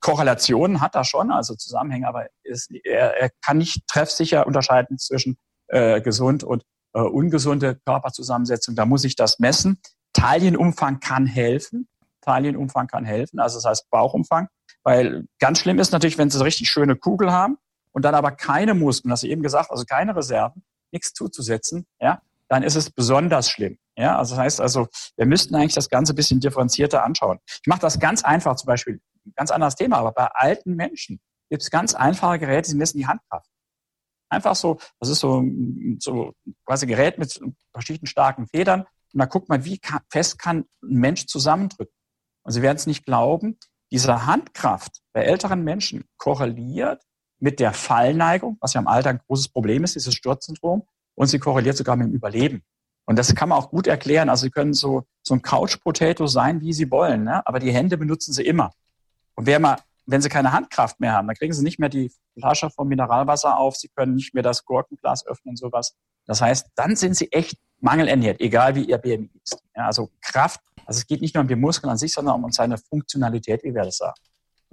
Korrelationen hat er schon, also Zusammenhänge, aber ist, er, er kann nicht treffsicher unterscheiden zwischen äh, gesund und äh, ungesunde Körperzusammensetzung. Da muss ich das messen. Taillenumfang kann helfen. Taillenumfang kann helfen, also das heißt Bauchumfang. Weil ganz schlimm ist natürlich, wenn Sie eine richtig schöne Kugel haben und dann aber keine Muskeln, hast du eben gesagt, also keine Reserven, nichts zuzusetzen, ja, dann ist es besonders schlimm. Ja, also das heißt also, wir müssten eigentlich das Ganze ein bisschen differenzierter anschauen. Ich mache das ganz einfach, zum Beispiel, ganz anderes Thema, aber bei alten Menschen gibt es ganz einfache Geräte, die messen die Handkraft. Einfach so, das ist so, so quasi Gerät mit verschiedenen starken Federn. Und da guckt man, wie fest kann ein Mensch zusammendrücken. Und Sie werden es nicht glauben, diese Handkraft bei älteren Menschen korreliert mit der Fallneigung, was ja im Alter ein großes Problem ist, dieses Sturzsyndrom. Und sie korreliert sogar mit dem Überleben. Und das kann man auch gut erklären. Also Sie können so, so ein Couch-Potato sein, wie Sie wollen, ne? aber die Hände benutzen Sie immer. Und wer mal, wenn Sie keine Handkraft mehr haben, dann kriegen Sie nicht mehr die Flasche vom Mineralwasser auf, Sie können nicht mehr das Gurkenglas öffnen, sowas. Das heißt, dann sind Sie echt mangelernährt, egal wie Ihr BMI ist. Ja, also Kraft, also es geht nicht nur um die Muskeln an sich, sondern um seine Funktionalität, wie wir das sagen.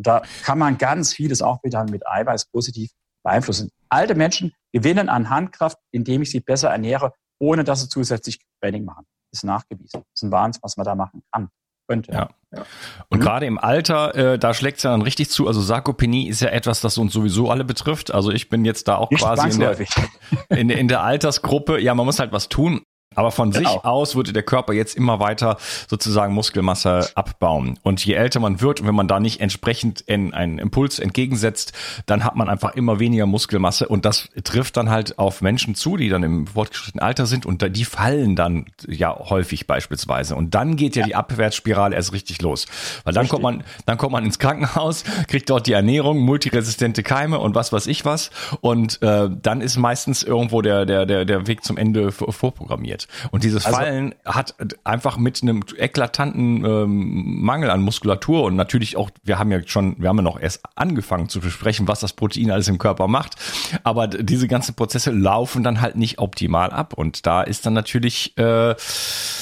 Und da kann man ganz vieles auch wieder mit Eiweiß positiv beeinflussen. Alte Menschen gewinnen an Handkraft, indem ich sie besser ernähre, ohne dass sie zusätzlich Training machen. Das ist nachgewiesen. Das ist ein Wahnsinn, was man da machen kann. Könnte. Ja. ja. Und mhm. gerade im Alter, äh, da schlägt es ja dann richtig zu. Also Sarkopenie ist ja etwas, das uns sowieso alle betrifft. Also ich bin jetzt da auch Nicht quasi in der, in, in der Altersgruppe. Ja, man muss halt was tun. Aber von genau. sich aus würde der Körper jetzt immer weiter sozusagen Muskelmasse abbauen. Und je älter man wird und wenn man da nicht entsprechend in einen Impuls entgegensetzt, dann hat man einfach immer weniger Muskelmasse. Und das trifft dann halt auf Menschen zu, die dann im fortgeschrittenen Alter sind und die fallen dann ja häufig beispielsweise. Und dann geht ja, ja. die Abwärtsspirale erst richtig los. Weil dann richtig. kommt man, dann kommt man ins Krankenhaus, kriegt dort die Ernährung, multiresistente Keime und was weiß ich was. Und äh, dann ist meistens irgendwo der, der, der, der Weg zum Ende vorprogrammiert funktioniert. Und dieses also, Fallen hat einfach mit einem eklatanten ähm, Mangel an Muskulatur und natürlich auch, wir haben ja schon, wir haben ja noch erst angefangen zu besprechen, was das Protein alles im Körper macht. Aber diese ganzen Prozesse laufen dann halt nicht optimal ab. Und da ist dann natürlich, äh,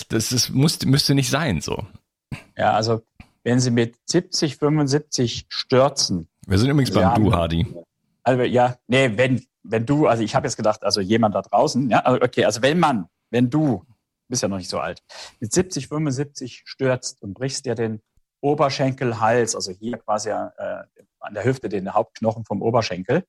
das ist, muss, müsste nicht sein so. Ja, also wenn Sie mit 70, 75 stürzen. Wir sind übrigens beim Du, Hardy. Also ja, nee, wenn, wenn du, also ich habe jetzt gedacht, also jemand da draußen, ja, okay, also wenn man wenn du, bist ja noch nicht so alt, mit 70, 75 stürzt und brichst dir den Oberschenkelhals, also hier quasi äh, an der Hüfte den Hauptknochen vom Oberschenkel,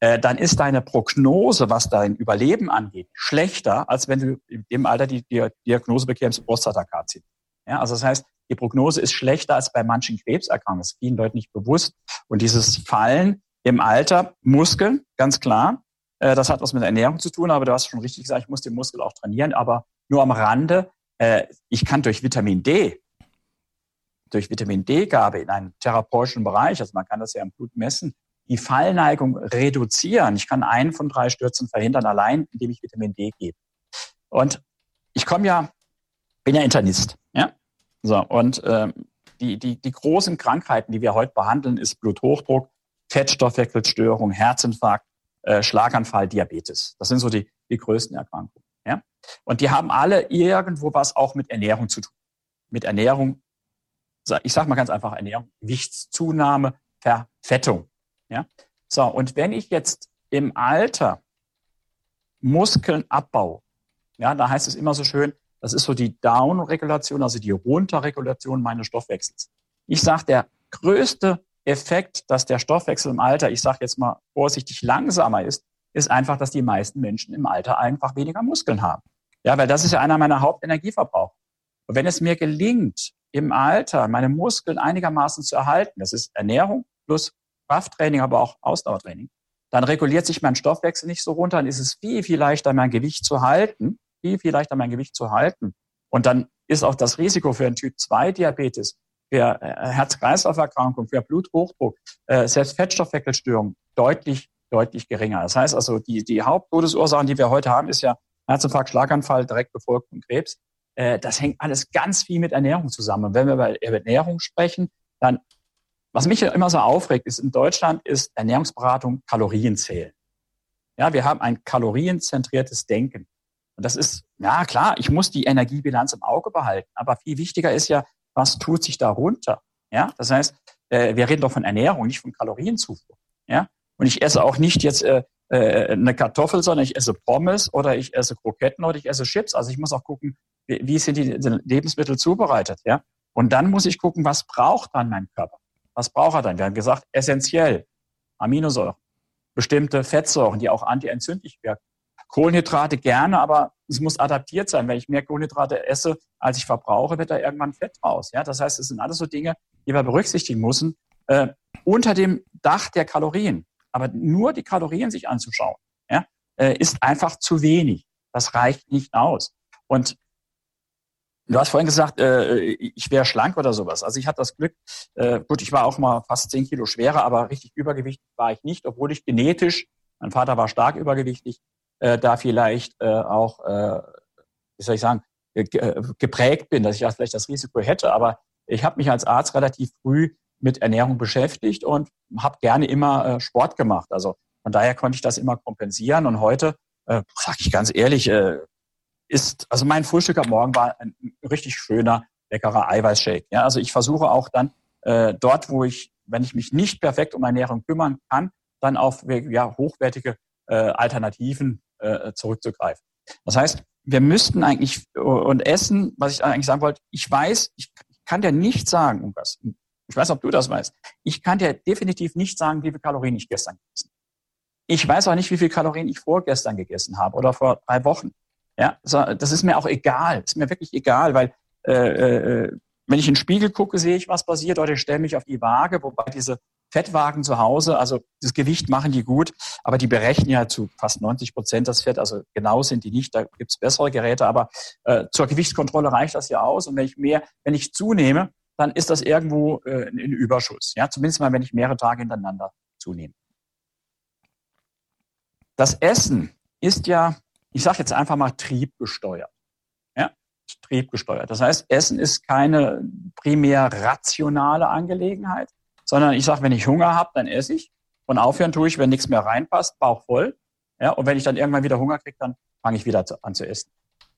äh, dann ist deine Prognose, was dein Überleben angeht, schlechter, als wenn du im Alter die, die Diagnose bekämst, Prostatakarzinom. Ja, also das heißt, die Prognose ist schlechter als bei manchen Krebserkrankungen. Das ist vielen Leuten nicht bewusst. Und dieses Fallen im Alter, Muskeln, ganz klar, äh, das hat was mit Ernährung zu tun, aber du hast schon richtig gesagt, ich muss den Muskel auch trainieren, aber nur am Rande. Äh, ich kann durch Vitamin D, durch Vitamin D-Gabe in einem therapeutischen Bereich, also man kann das ja im Blut messen, die Fallneigung reduzieren. Ich kann einen von drei Stürzen verhindern, allein indem ich Vitamin D gebe. Und ich komme ja, bin ja Internist. Ja? So, und ähm, die, die, die großen Krankheiten, die wir heute behandeln, ist Bluthochdruck, Fettstoffwechselstörung, Herzinfarkt, äh, Schlaganfall, Diabetes. Das sind so die, die größten Erkrankungen. Ja? Und die haben alle irgendwo was auch mit Ernährung zu tun. Mit Ernährung, ich sage mal ganz einfach Ernährung, Gewichtszunahme, Verfettung. Ja? So, und wenn ich jetzt im Alter Muskeln abbaue, ja, da heißt es immer so schön, das ist so die Down-Regulation, also die Runterregulation meines Stoffwechsels. Ich sage, der größte Effekt, dass der Stoffwechsel im Alter, ich sage jetzt mal vorsichtig, langsamer ist, ist einfach, dass die meisten Menschen im Alter einfach weniger Muskeln haben. Ja, weil das ist ja einer meiner Hauptenergieverbraucher. Und wenn es mir gelingt, im Alter meine Muskeln einigermaßen zu erhalten, das ist Ernährung plus Krafttraining, aber auch Ausdauertraining, dann reguliert sich mein Stoffwechsel nicht so runter, dann ist es viel, viel leichter, mein Gewicht zu halten, viel, viel leichter, mein Gewicht zu halten. Und dann ist auch das Risiko für einen Typ 2 Diabetes für äh, Herz-Kreislauf-Erkrankung, für Bluthochdruck, äh, selbst Fettstoffwechselstörungen deutlich, deutlich geringer. Das heißt also, die, die Haupttodesursachen, die wir heute haben, ist ja Herzinfarkt, Schlaganfall, direkt befolgt von Krebs. Äh, das hängt alles ganz viel mit Ernährung zusammen. Und wenn wir über Ernährung sprechen, dann, was mich immer so aufregt, ist in Deutschland ist Ernährungsberatung Kalorienzählen. Ja, wir haben ein kalorienzentriertes Denken. Und das ist, ja klar, ich muss die Energiebilanz im Auge behalten. Aber viel wichtiger ist ja, was tut sich darunter? Ja, das heißt, äh, wir reden doch von Ernährung, nicht von Kalorienzufuhr. Ja, und ich esse auch nicht jetzt äh, äh, eine Kartoffel, sondern ich esse Pommes oder ich esse Kroketten oder ich esse Chips. Also ich muss auch gucken, wie, wie sind die Lebensmittel zubereitet. Ja, und dann muss ich gucken, was braucht dann mein Körper? Was braucht er dann? Wir haben gesagt, essentiell Aminosäuren, bestimmte Fettsäuren, die auch antientzündlich wirken. Kohlenhydrate gerne, aber es muss adaptiert sein. Wenn ich mehr Kohlenhydrate esse, als ich verbrauche, wird da irgendwann Fett raus. Ja, das heißt, es sind alles so Dinge, die wir berücksichtigen müssen äh, unter dem Dach der Kalorien. Aber nur die Kalorien sich anzuschauen, ja, äh, ist einfach zu wenig. Das reicht nicht aus. Und Du hast vorhin gesagt, äh, ich wäre schlank oder sowas. Also ich hatte das Glück, äh, gut, ich war auch mal fast zehn Kilo schwerer, aber richtig übergewichtig war ich nicht, obwohl ich genetisch, mein Vater war stark übergewichtig, äh, da vielleicht äh, auch, äh, wie soll ich sagen, äh, geprägt bin, dass ich vielleicht das Risiko hätte. Aber ich habe mich als Arzt relativ früh mit Ernährung beschäftigt und habe gerne immer äh, Sport gemacht. Also von daher konnte ich das immer kompensieren. Und heute, äh, sage ich ganz ehrlich, äh, ist, also mein Frühstück am Morgen war ein richtig schöner, leckerer Eiweißshake. Ja, also ich versuche auch dann äh, dort, wo ich, wenn ich mich nicht perfekt um Ernährung kümmern kann, dann auf ja, hochwertige äh, Alternativen äh, zurückzugreifen. Das heißt, wir müssten eigentlich und essen, was ich eigentlich sagen wollte, ich weiß, ich kann dir nicht sagen, Lukas, ich weiß, ob du das weißt, ich kann dir definitiv nicht sagen, wie viele Kalorien ich gestern gegessen habe. Ich weiß auch nicht, wie viele Kalorien ich vorgestern gegessen habe oder vor drei Wochen. Ja, das ist mir auch egal, ist mir wirklich egal, weil äh, äh, wenn ich in den Spiegel gucke, sehe ich, was passiert, oder ich stelle mich auf die Waage, wobei diese Fettwagen zu Hause, also das Gewicht machen die gut, aber die berechnen ja zu fast 90 Prozent das Fett, also genau sind die nicht, da gibt's bessere Geräte, aber äh, zur Gewichtskontrolle reicht das ja aus. Und wenn ich mehr, wenn ich zunehme, dann ist das irgendwo äh, ein Überschuss. Ja, zumindest mal, wenn ich mehrere Tage hintereinander zunehme. Das Essen ist ja ich sage jetzt einfach mal triebgesteuert. Ja, triebgesteuert. Das heißt, Essen ist keine primär rationale Angelegenheit, sondern ich sage, wenn ich Hunger habe, dann esse ich. Und aufhören tue ich, wenn nichts mehr reinpasst, Bauch voll. Ja, und wenn ich dann irgendwann wieder Hunger kriege, dann fange ich wieder an zu essen.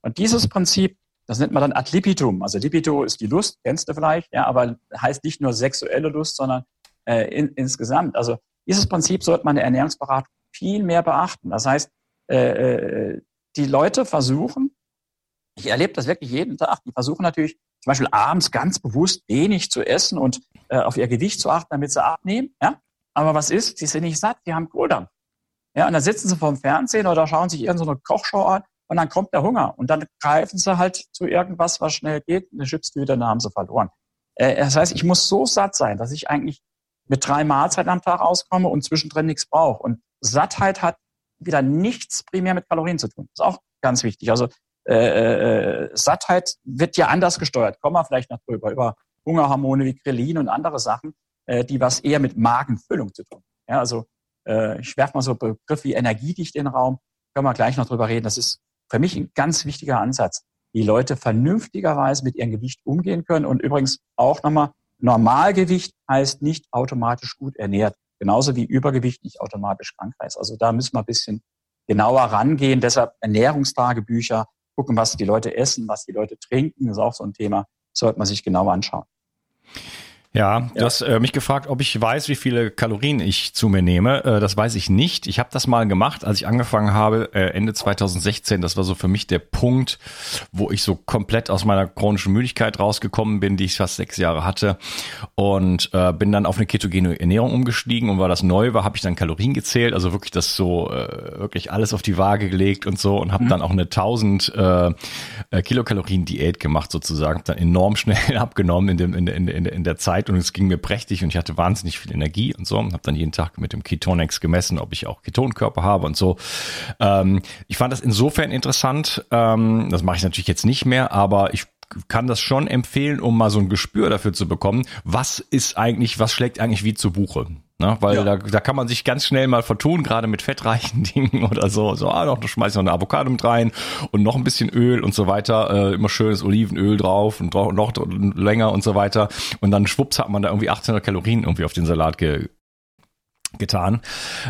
Und dieses Prinzip, das nennt man dann ad libitum. Also libido ist die Lust, kennst du vielleicht, ja, aber heißt nicht nur sexuelle Lust, sondern äh, in, insgesamt. Also dieses Prinzip sollte man in der Ernährungsberatung viel mehr beachten. Das heißt, äh, äh, die Leute versuchen, ich erlebe das wirklich jeden Tag, die versuchen natürlich zum Beispiel abends ganz bewusst wenig zu essen und äh, auf ihr Gewicht zu achten, damit sie abnehmen. Ja? Aber was ist? Sie sind nicht satt, die haben Kohldampf. Ja, und dann sitzen sie vorm Fernsehen oder schauen sich irgendeine Kochshow an und dann kommt der Hunger. Und dann greifen sie halt zu irgendwas, was schnell geht, eine Chipstüte, dann haben sie verloren. Äh, das heißt, ich muss so satt sein, dass ich eigentlich mit drei Mahlzeiten am Tag auskomme und zwischendrin nichts brauche. Und Sattheit hat wieder nichts primär mit Kalorien zu tun. Das ist auch ganz wichtig. Also äh, äh, Sattheit wird ja anders gesteuert. Kommen wir vielleicht noch drüber, über Hungerhormone wie Grelin und andere Sachen, äh, die was eher mit Magenfüllung zu tun. Ja, also äh, ich werfe mal so Begriff wie Energiedicht in den Raum. Können wir gleich noch drüber reden. Das ist für mich ein ganz wichtiger Ansatz. Die Leute vernünftigerweise mit ihrem Gewicht umgehen können. Und übrigens auch nochmal, Normalgewicht heißt nicht automatisch gut ernährt. Genauso wie Übergewicht nicht automatisch krank heißt. Also da müssen wir ein bisschen genauer rangehen. Deshalb Ernährungstagebücher, gucken, was die Leute essen, was die Leute trinken, ist auch so ein Thema, sollte man sich genauer anschauen. Ja, du ja. hast äh, mich gefragt, ob ich weiß, wie viele Kalorien ich zu mir nehme. Äh, das weiß ich nicht. Ich habe das mal gemacht, als ich angefangen habe, äh, Ende 2016. Das war so für mich der Punkt, wo ich so komplett aus meiner chronischen Müdigkeit rausgekommen bin, die ich fast sechs Jahre hatte. Und äh, bin dann auf eine ketogene Ernährung umgestiegen. Und weil das neu war, habe ich dann Kalorien gezählt. Also wirklich das so, äh, wirklich alles auf die Waage gelegt und so. Und habe mhm. dann auch eine 1000 äh, äh, Kilokalorien Diät gemacht sozusagen. Hab dann enorm schnell abgenommen in, dem, in, in, in der Zeit Zeit und es ging mir prächtig und ich hatte wahnsinnig viel Energie und so und habe dann jeden Tag mit dem Ketonex gemessen, ob ich auch Ketonkörper habe und so. Ähm, ich fand das insofern interessant. Ähm, das mache ich natürlich jetzt nicht mehr, aber ich kann das schon empfehlen, um mal so ein Gespür dafür zu bekommen, was ist eigentlich, was schlägt eigentlich wie zu Buche. Ne? Weil ja. da, da kann man sich ganz schnell mal vertun, gerade mit fettreichen Dingen oder so. So, ah, noch schmeiß noch eine Avocado mit rein und noch ein bisschen Öl und so weiter. Äh, immer schönes Olivenöl drauf und noch länger und so weiter. Und dann schwupps hat man da irgendwie 1800 Kalorien irgendwie auf den Salat ge getan.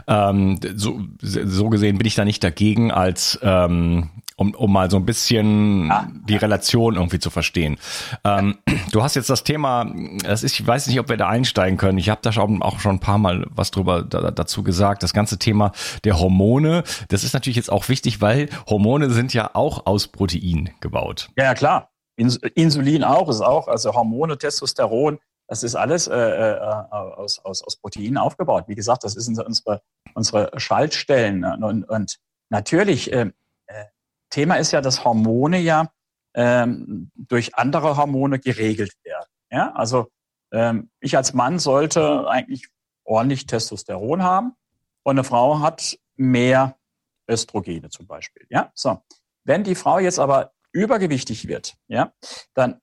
Ähm, so, so gesehen bin ich da nicht dagegen, als ähm, um, um mal so ein bisschen ah, die Relation irgendwie zu verstehen. Ähm, du hast jetzt das Thema, das ist, ich weiß nicht, ob wir da einsteigen können. Ich habe da schon, auch schon ein paar Mal was drüber da, dazu gesagt. Das ganze Thema der Hormone, das ist natürlich jetzt auch wichtig, weil Hormone sind ja auch aus Protein gebaut. Ja, ja klar. Insulin auch ist auch, also Hormone, Testosteron, das ist alles äh, äh, aus, aus, aus Proteinen aufgebaut. Wie gesagt, das sind unsere, unsere Schaltstellen. Und, und natürlich, äh, äh, Thema ist ja, dass Hormone ja ähm, durch andere Hormone geregelt werden. Ja, also ähm, ich als Mann sollte eigentlich ordentlich Testosteron haben und eine Frau hat mehr Östrogene zum Beispiel. Ja, so. Wenn die Frau jetzt aber übergewichtig wird, ja, dann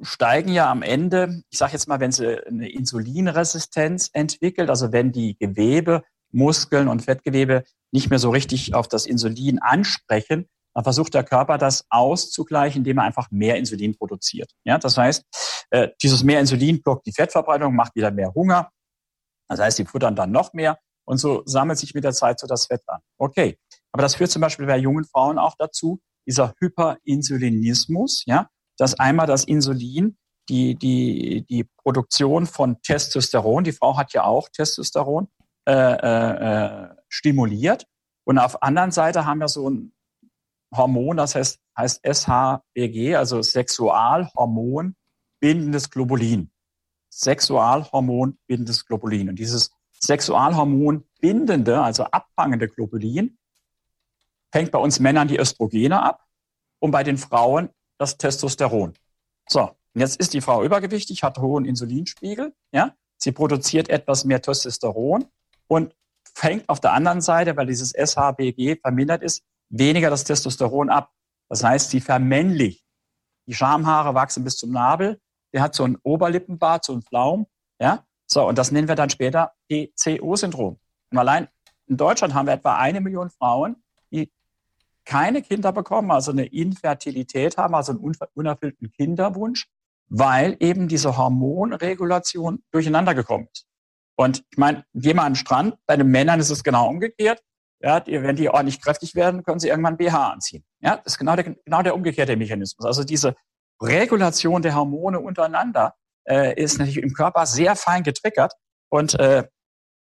steigen ja am Ende, ich sage jetzt mal, wenn sie eine Insulinresistenz entwickelt, also wenn die Gewebe, Muskeln und Fettgewebe nicht mehr so richtig auf das Insulin ansprechen, dann versucht der Körper das auszugleichen, indem er einfach mehr Insulin produziert. Ja, das heißt, äh, dieses mehr Insulin blockt die Fettverbreitung, macht wieder mehr Hunger. Das heißt, die futtern dann noch mehr und so sammelt sich mit der Zeit so das Fett an. Okay, aber das führt zum Beispiel bei jungen Frauen auch dazu, dieser Hyperinsulinismus, ja, dass einmal das Insulin die, die, die Produktion von Testosteron, die Frau hat ja auch Testosteron, äh, äh, äh stimuliert. Und auf anderen Seite haben wir so ein Hormon, das heißt, heißt SHBG, also Sexualhormon bindendes Globulin. Sexualhormon bindendes Globulin. Und dieses Sexualhormon bindende, also abfangende Globulin, fängt bei uns Männern die Östrogene ab und bei den Frauen das Testosteron. So, und jetzt ist die Frau übergewichtig, hat hohen Insulinspiegel, ja, sie produziert etwas mehr Testosteron und fängt auf der anderen Seite, weil dieses SHBG vermindert ist, weniger das Testosteron ab. Das heißt, sie vermännlicht. Die Schamhaare wachsen bis zum Nabel. Der hat so ein Oberlippenbart, so ein Flaum. Ja, so. Und das nennen wir dann später PCO-Syndrom. Und allein in Deutschland haben wir etwa eine Million Frauen, die keine Kinder bekommen, also eine Infertilität haben, also einen unerfüllten Kinderwunsch, weil eben diese Hormonregulation durcheinander gekommen ist. Und ich meine, geh mal an den Strand, bei den Männern ist es genau umgekehrt. Ja, die, wenn die ordentlich kräftig werden, können sie irgendwann BH anziehen. Ja, das ist genau der, genau der umgekehrte Mechanismus. Also diese Regulation der Hormone untereinander äh, ist natürlich im Körper sehr fein getriggert und äh,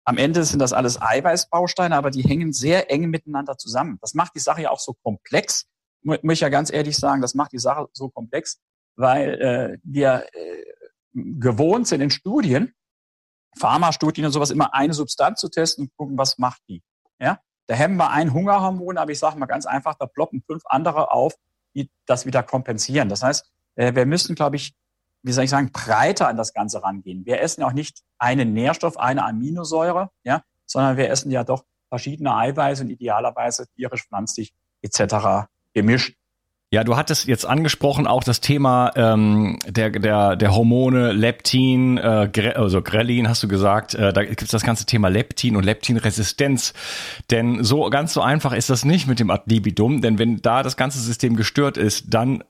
am Ende sind das alles Eiweißbausteine, aber die hängen sehr eng miteinander zusammen. Das macht die Sache ja auch so komplex. Muss ich ja ganz ehrlich sagen, das macht die Sache so komplex, weil äh, wir äh, gewohnt sind in Studien, Pharmastudien und sowas, immer eine Substanz zu testen und gucken, was macht die. Ja? Da hemmen wir ein Hungerhormon, aber ich sage mal ganz einfach, da ploppen fünf andere auf, die das wieder kompensieren. Das heißt, äh, wir müssen, glaube ich, wie soll ich sagen, breiter an das Ganze rangehen. Wir essen ja auch nicht einen Nährstoff, eine Aminosäure, ja, sondern wir essen ja doch verschiedene Eiweiße und idealerweise tierisch, pflanzlich etc. gemischt. Ja, du hattest jetzt angesprochen auch das Thema ähm, der, der, der Hormone Leptin, äh, Gre also Grelin hast du gesagt, äh, da gibt es das ganze Thema Leptin und Leptinresistenz. Denn so ganz so einfach ist das nicht mit dem Adlibidum, denn wenn da das ganze System gestört ist, dann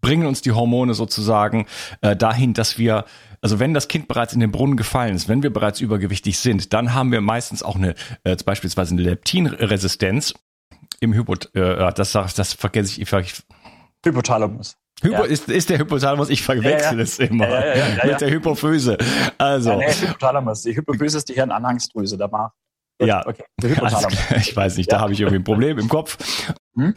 bringen uns die Hormone sozusagen äh, dahin, dass wir also wenn das Kind bereits in den Brunnen gefallen ist, wenn wir bereits übergewichtig sind, dann haben wir meistens auch eine äh, beispielsweise eine Leptinresistenz im Hypot, äh, das, das vergesse ich. ich Hypothalamus. Hypo, ja. ist, ist der Hypothalamus, ich verwechsel ja, ja. es immer mit der Hypophyse. Also. Ja, nee, Hypothalamus. Die Hypophyse ist die Hirnanhangsdrüse, da war. Ja, okay. Also, ich weiß nicht, da habe ich irgendwie ein Problem im Kopf. Hm?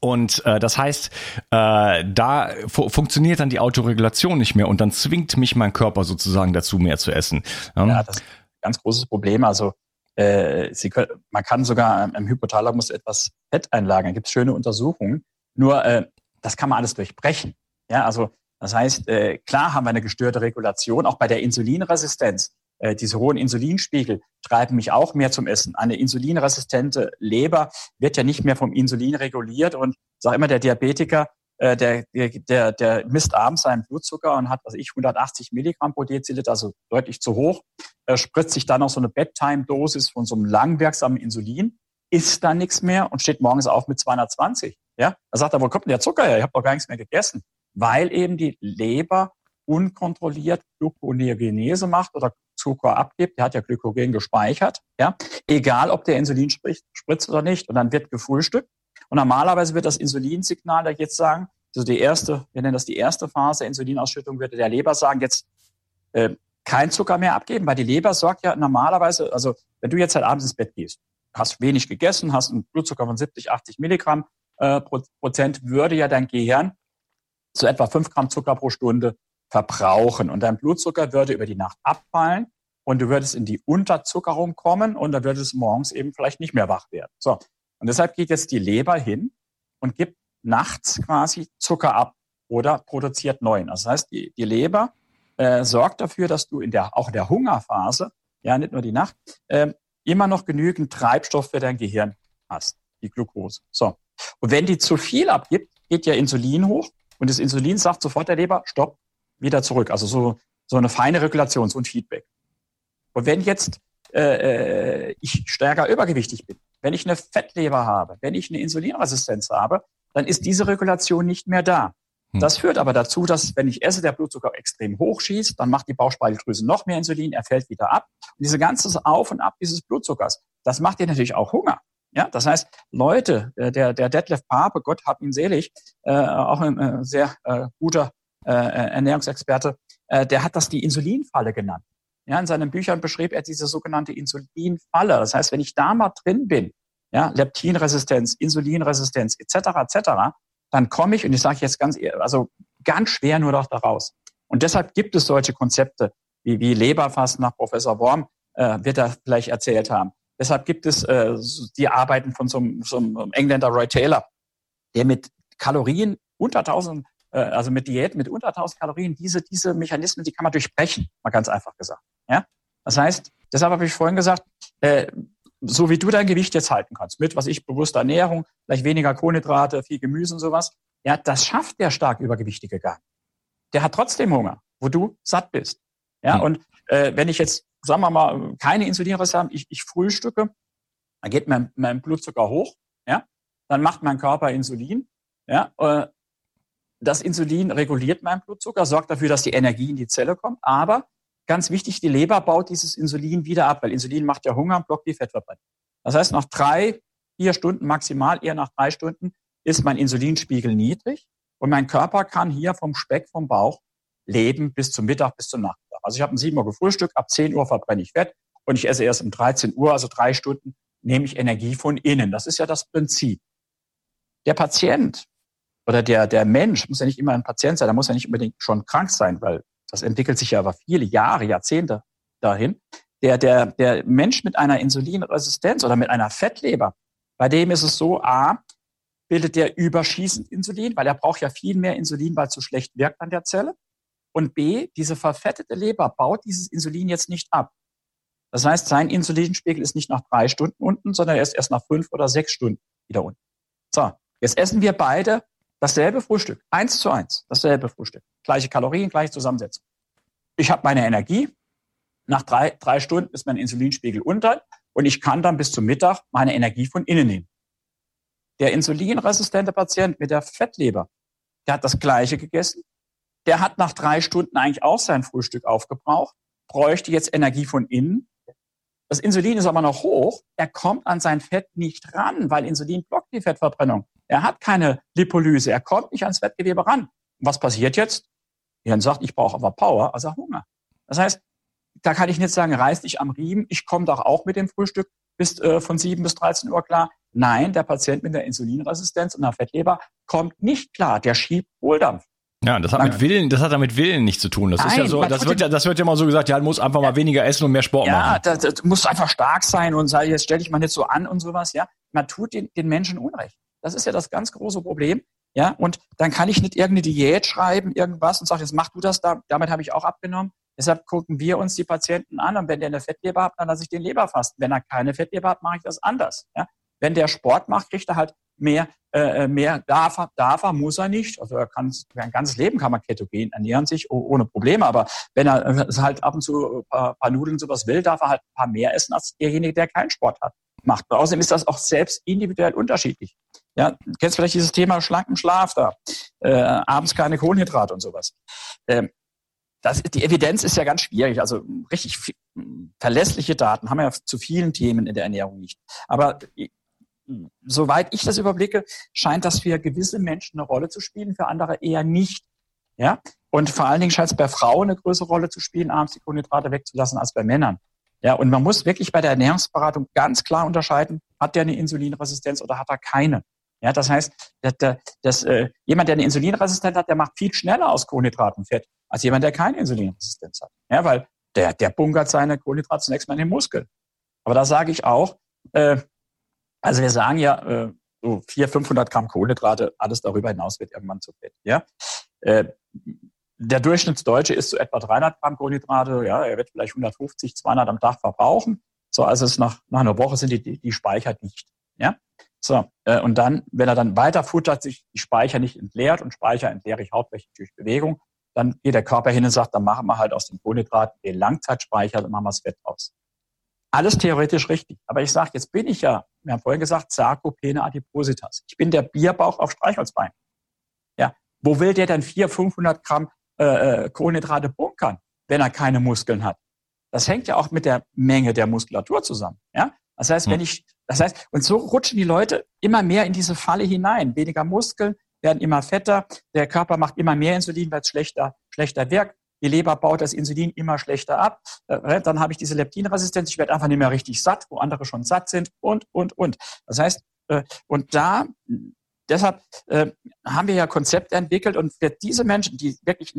Und äh, das heißt, äh, da fu funktioniert dann die Autoregulation nicht mehr und dann zwingt mich mein Körper sozusagen dazu, mehr zu essen. Ja, das ist ein ganz großes Problem. Also äh, können, man kann sogar im Hypothalamus etwas Fett einlagern. Da gibt es schöne Untersuchungen. Nur äh, das kann man alles durchbrechen. Ja, also das heißt, äh, klar haben wir eine gestörte Regulation, auch bei der Insulinresistenz. Äh, diese hohen Insulinspiegel treiben mich auch mehr zum Essen. Eine insulinresistente Leber wird ja nicht mehr vom Insulin reguliert und sag immer der Diabetiker, äh, der, der, der misst abends seinen Blutzucker und hat, also ich, 180 Milligramm pro Deziliter, also deutlich zu hoch, äh, spritzt sich dann noch so eine Bedtime-Dosis von so einem langwirksamen Insulin, isst dann nichts mehr und steht morgens auf mit 220. Ja, da sagt er, wo kommt denn der Zucker her? Ich habe doch gar nichts mehr gegessen. Weil eben die Leber unkontrolliert Gluconeogenese macht oder Zucker abgibt. Der hat ja Glykogen gespeichert. Ja, egal ob der Insulin spritzt oder nicht. Und dann wird gefrühstückt. Und normalerweise wird das Insulinsignal, da jetzt sagen, also die erste, wir nennen das die erste Phase Insulinausschüttung, würde der Leber sagen, jetzt äh, kein Zucker mehr abgeben, weil die Leber sorgt ja normalerweise, also wenn du jetzt halt abends ins Bett gehst, hast wenig gegessen, hast einen Blutzucker von 70, 80 Milligramm äh, Prozent, würde ja dein Gehirn so etwa 5 Gramm Zucker pro Stunde verbrauchen. Und dein Blutzucker würde über die Nacht abfallen und du würdest in die Unterzuckerung kommen und dann würdest du morgens eben vielleicht nicht mehr wach werden. So. Und deshalb geht jetzt die Leber hin und gibt nachts quasi Zucker ab oder produziert neuen. Also das heißt, die, die Leber äh, sorgt dafür, dass du in der, auch in der Hungerphase, ja, nicht nur die Nacht, äh, immer noch genügend Treibstoff für dein Gehirn hast, die Glucose. So. Und wenn die zu viel abgibt, geht ja Insulin hoch und das Insulin sagt sofort der Leber, stopp, wieder zurück. Also so, so eine feine Regulation, so ein Feedback. Und wenn jetzt äh, äh ich stärker übergewichtig bin, wenn ich eine Fettleber habe, wenn ich eine Insulinresistenz habe, dann ist diese Regulation nicht mehr da. Hm. Das führt aber dazu, dass wenn ich esse, der Blutzucker extrem hoch schießt, dann macht die Bauchspeicheldrüse noch mehr Insulin, er fällt wieder ab. Und diese ganze Auf und Ab dieses Blutzuckers, das macht dir natürlich auch Hunger. Ja, das heißt, Leute, der, der Detlef Pape, Gott hab ihn selig, äh, auch ein äh, sehr äh, guter äh, Ernährungsexperte, äh, der hat das die Insulinfalle genannt. Ja, in seinen Büchern beschrieb er diese sogenannte Insulinfalle. Das heißt, wenn ich da mal drin bin, ja, Leptinresistenz, Insulinresistenz etc. etc., dann komme ich und ich sage jetzt ganz, also ganz schwer nur noch daraus. Und deshalb gibt es solche Konzepte wie, wie Leberfasten nach Professor Worm, äh, wird er vielleicht erzählt haben. Deshalb gibt es äh, die Arbeiten von so einem, so einem Engländer Roy Taylor, der mit Kalorien unter 1000, äh, also mit Diät mit unter 1000 Kalorien, diese, diese Mechanismen, die kann man durchbrechen, mal ganz einfach gesagt. Ja? Das heißt, deshalb habe ich vorhin gesagt, äh, so wie du dein Gewicht jetzt halten kannst, mit, was ich, bewusster Ernährung, vielleicht weniger Kohlenhydrate, viel Gemüse und sowas, ja, das schafft der stark Übergewichtige gar nicht. Der hat trotzdem Hunger, wo du satt bist. Ja, mhm. und äh, wenn ich jetzt, sagen wir mal, keine Insulinreste habe, ich, ich frühstücke, dann geht mein, mein Blutzucker hoch, ja, dann macht mein Körper Insulin, ja, äh, das Insulin reguliert meinen Blutzucker, sorgt dafür, dass die Energie in die Zelle kommt, aber ganz wichtig, die Leber baut dieses Insulin wieder ab, weil Insulin macht ja Hunger und blockt die Fettverbrennung. Das heißt, nach drei, vier Stunden maximal, eher nach drei Stunden, ist mein Insulinspiegel niedrig und mein Körper kann hier vom Speck vom Bauch leben bis zum Mittag, bis zum Nachmittag. Also ich habe um 7 Uhr gefrühstückt, ab 10 Uhr verbrenne ich Fett und ich esse erst um 13 Uhr, also drei Stunden, nehme ich Energie von innen. Das ist ja das Prinzip. Der Patient oder der, der Mensch muss ja nicht immer ein Patient sein, der muss ja nicht unbedingt schon krank sein, weil das entwickelt sich ja über viele Jahre, Jahrzehnte dahin, der, der, der Mensch mit einer Insulinresistenz oder mit einer Fettleber, bei dem ist es so, A, bildet der überschießend Insulin, weil er braucht ja viel mehr Insulin, weil es so schlecht wirkt an der Zelle. Und B, diese verfettete Leber baut dieses Insulin jetzt nicht ab. Das heißt, sein Insulinspiegel ist nicht nach drei Stunden unten, sondern er ist erst nach fünf oder sechs Stunden wieder unten. So, jetzt essen wir beide dasselbe Frühstück. Eins zu eins, dasselbe Frühstück. Gleiche Kalorien, gleiche Zusammensetzung. Ich habe meine Energie. Nach drei, drei Stunden ist mein Insulinspiegel unter und ich kann dann bis zum Mittag meine Energie von innen nehmen. Der insulinresistente Patient mit der Fettleber, der hat das Gleiche gegessen. Der hat nach drei Stunden eigentlich auch sein Frühstück aufgebraucht, bräuchte jetzt Energie von innen. Das Insulin ist aber noch hoch. Er kommt an sein Fett nicht ran, weil Insulin blockt die Fettverbrennung. Er hat keine Lipolyse. Er kommt nicht ans Fettgewebe ran. was passiert jetzt? Hirn sagt, ich brauche aber Power, also Hunger. Das heißt, da kann ich nicht sagen, reiß dich am Riemen, ich komme doch auch mit dem Frühstück bis äh, von 7 bis 13 Uhr klar. Nein, der Patient mit der Insulinresistenz und der Fettleber kommt nicht klar, der schiebt Wohldampf. Ja, das hat mit Willen, das hat ja mit Willen nichts zu tun. Das Nein, ist ja so, das wird ja, das wird ja mal so gesagt, ja, muss einfach mal weniger essen und mehr Sport ja, machen. Ja, das, das muss einfach stark sein und sei, jetzt stell dich mal nicht so an und sowas, ja. Man tut den, den Menschen Unrecht. Das ist ja das ganz große Problem. Ja, und dann kann ich nicht irgendeine Diät schreiben, irgendwas und sage, jetzt mach du das da. Damit habe ich auch abgenommen. Deshalb gucken wir uns die Patienten an und wenn der eine Fettleber hat, dann lasse ich den Leber fasten. Wenn er keine Fettleber hat, mache ich das anders. Ja? Wenn der Sport macht, kriegt er halt mehr, äh, mehr darf er, darf er, muss er nicht. Also er kann ein ganzes Leben kann man ketogen ernähren sich ohne Probleme. Aber wenn er äh, halt ab und zu ein paar, paar Nudeln sowas will, darf er halt ein paar mehr essen als derjenige, der keinen Sport hat. Macht. Außerdem ist das auch selbst individuell unterschiedlich. Ja, kennst vielleicht dieses Thema schlanken Schlaf da, äh, abends keine Kohlenhydrate und sowas. Ähm, das, die Evidenz ist ja ganz schwierig. Also richtig viel, verlässliche Daten haben wir ja zu vielen Themen in der Ernährung nicht. Aber äh, soweit ich das überblicke, scheint das für gewisse Menschen eine Rolle zu spielen, für andere eher nicht. Ja? Und vor allen Dingen scheint es bei Frauen eine größere Rolle zu spielen, abends die Kohlenhydrate wegzulassen als bei Männern. Ja, und man muss wirklich bei der Ernährungsberatung ganz klar unterscheiden, hat der eine Insulinresistenz oder hat er keine? Ja, das heißt, dass, dass, äh, jemand, der eine Insulinresistenz hat, der macht viel schneller aus Kohlenhydraten Fett, als jemand, der keine Insulinresistenz hat. Ja, weil der, der bunkert seine Kohlenhydrate zunächst mal in den Muskel. Aber da sage ich auch, äh, also wir sagen ja, äh, so 400, 500 Gramm Kohlenhydrate, alles darüber hinaus wird irgendwann zu fett. Ja? Äh, der Durchschnittsdeutsche isst so etwa 300 Gramm Kohlenhydrate, ja, er wird vielleicht 150, 200 am Tag verbrauchen. So, also es nach, nach einer Woche sind die, die Speicher dicht. Ja? So, äh, und dann, wenn er dann weiter futtert, sich die Speicher nicht entleert und Speicher entleere ich hauptsächlich durch Bewegung, dann geht der Körper hin und sagt, dann machen wir halt aus den Kohlenhydraten den Langzeitspeicher, dann machen wir das Fett raus. Alles theoretisch richtig. Aber ich sage, jetzt bin ich ja, wir haben vorhin gesagt, Sarkopene Adipositas. Ich bin der Bierbauch auf Streichholzbein. Ja, wo will der denn 400, 500 Gramm äh, äh, Kohlenhydrate bunkern, wenn er keine Muskeln hat? Das hängt ja auch mit der Menge der Muskulatur zusammen. Ja, das heißt, wenn hm. ich, das heißt, und so rutschen die Leute immer mehr in diese Falle hinein. Weniger Muskeln, werden immer fetter, der Körper macht immer mehr Insulin, weil es schlechter, schlechter wirkt. Die Leber baut das Insulin immer schlechter ab. Äh, dann habe ich diese Leptinresistenz. Ich werde einfach nicht mehr richtig satt, wo andere schon satt sind und, und, und. Das heißt, äh, und da, deshalb äh, haben wir ja Konzepte entwickelt und für diese Menschen, die wirklich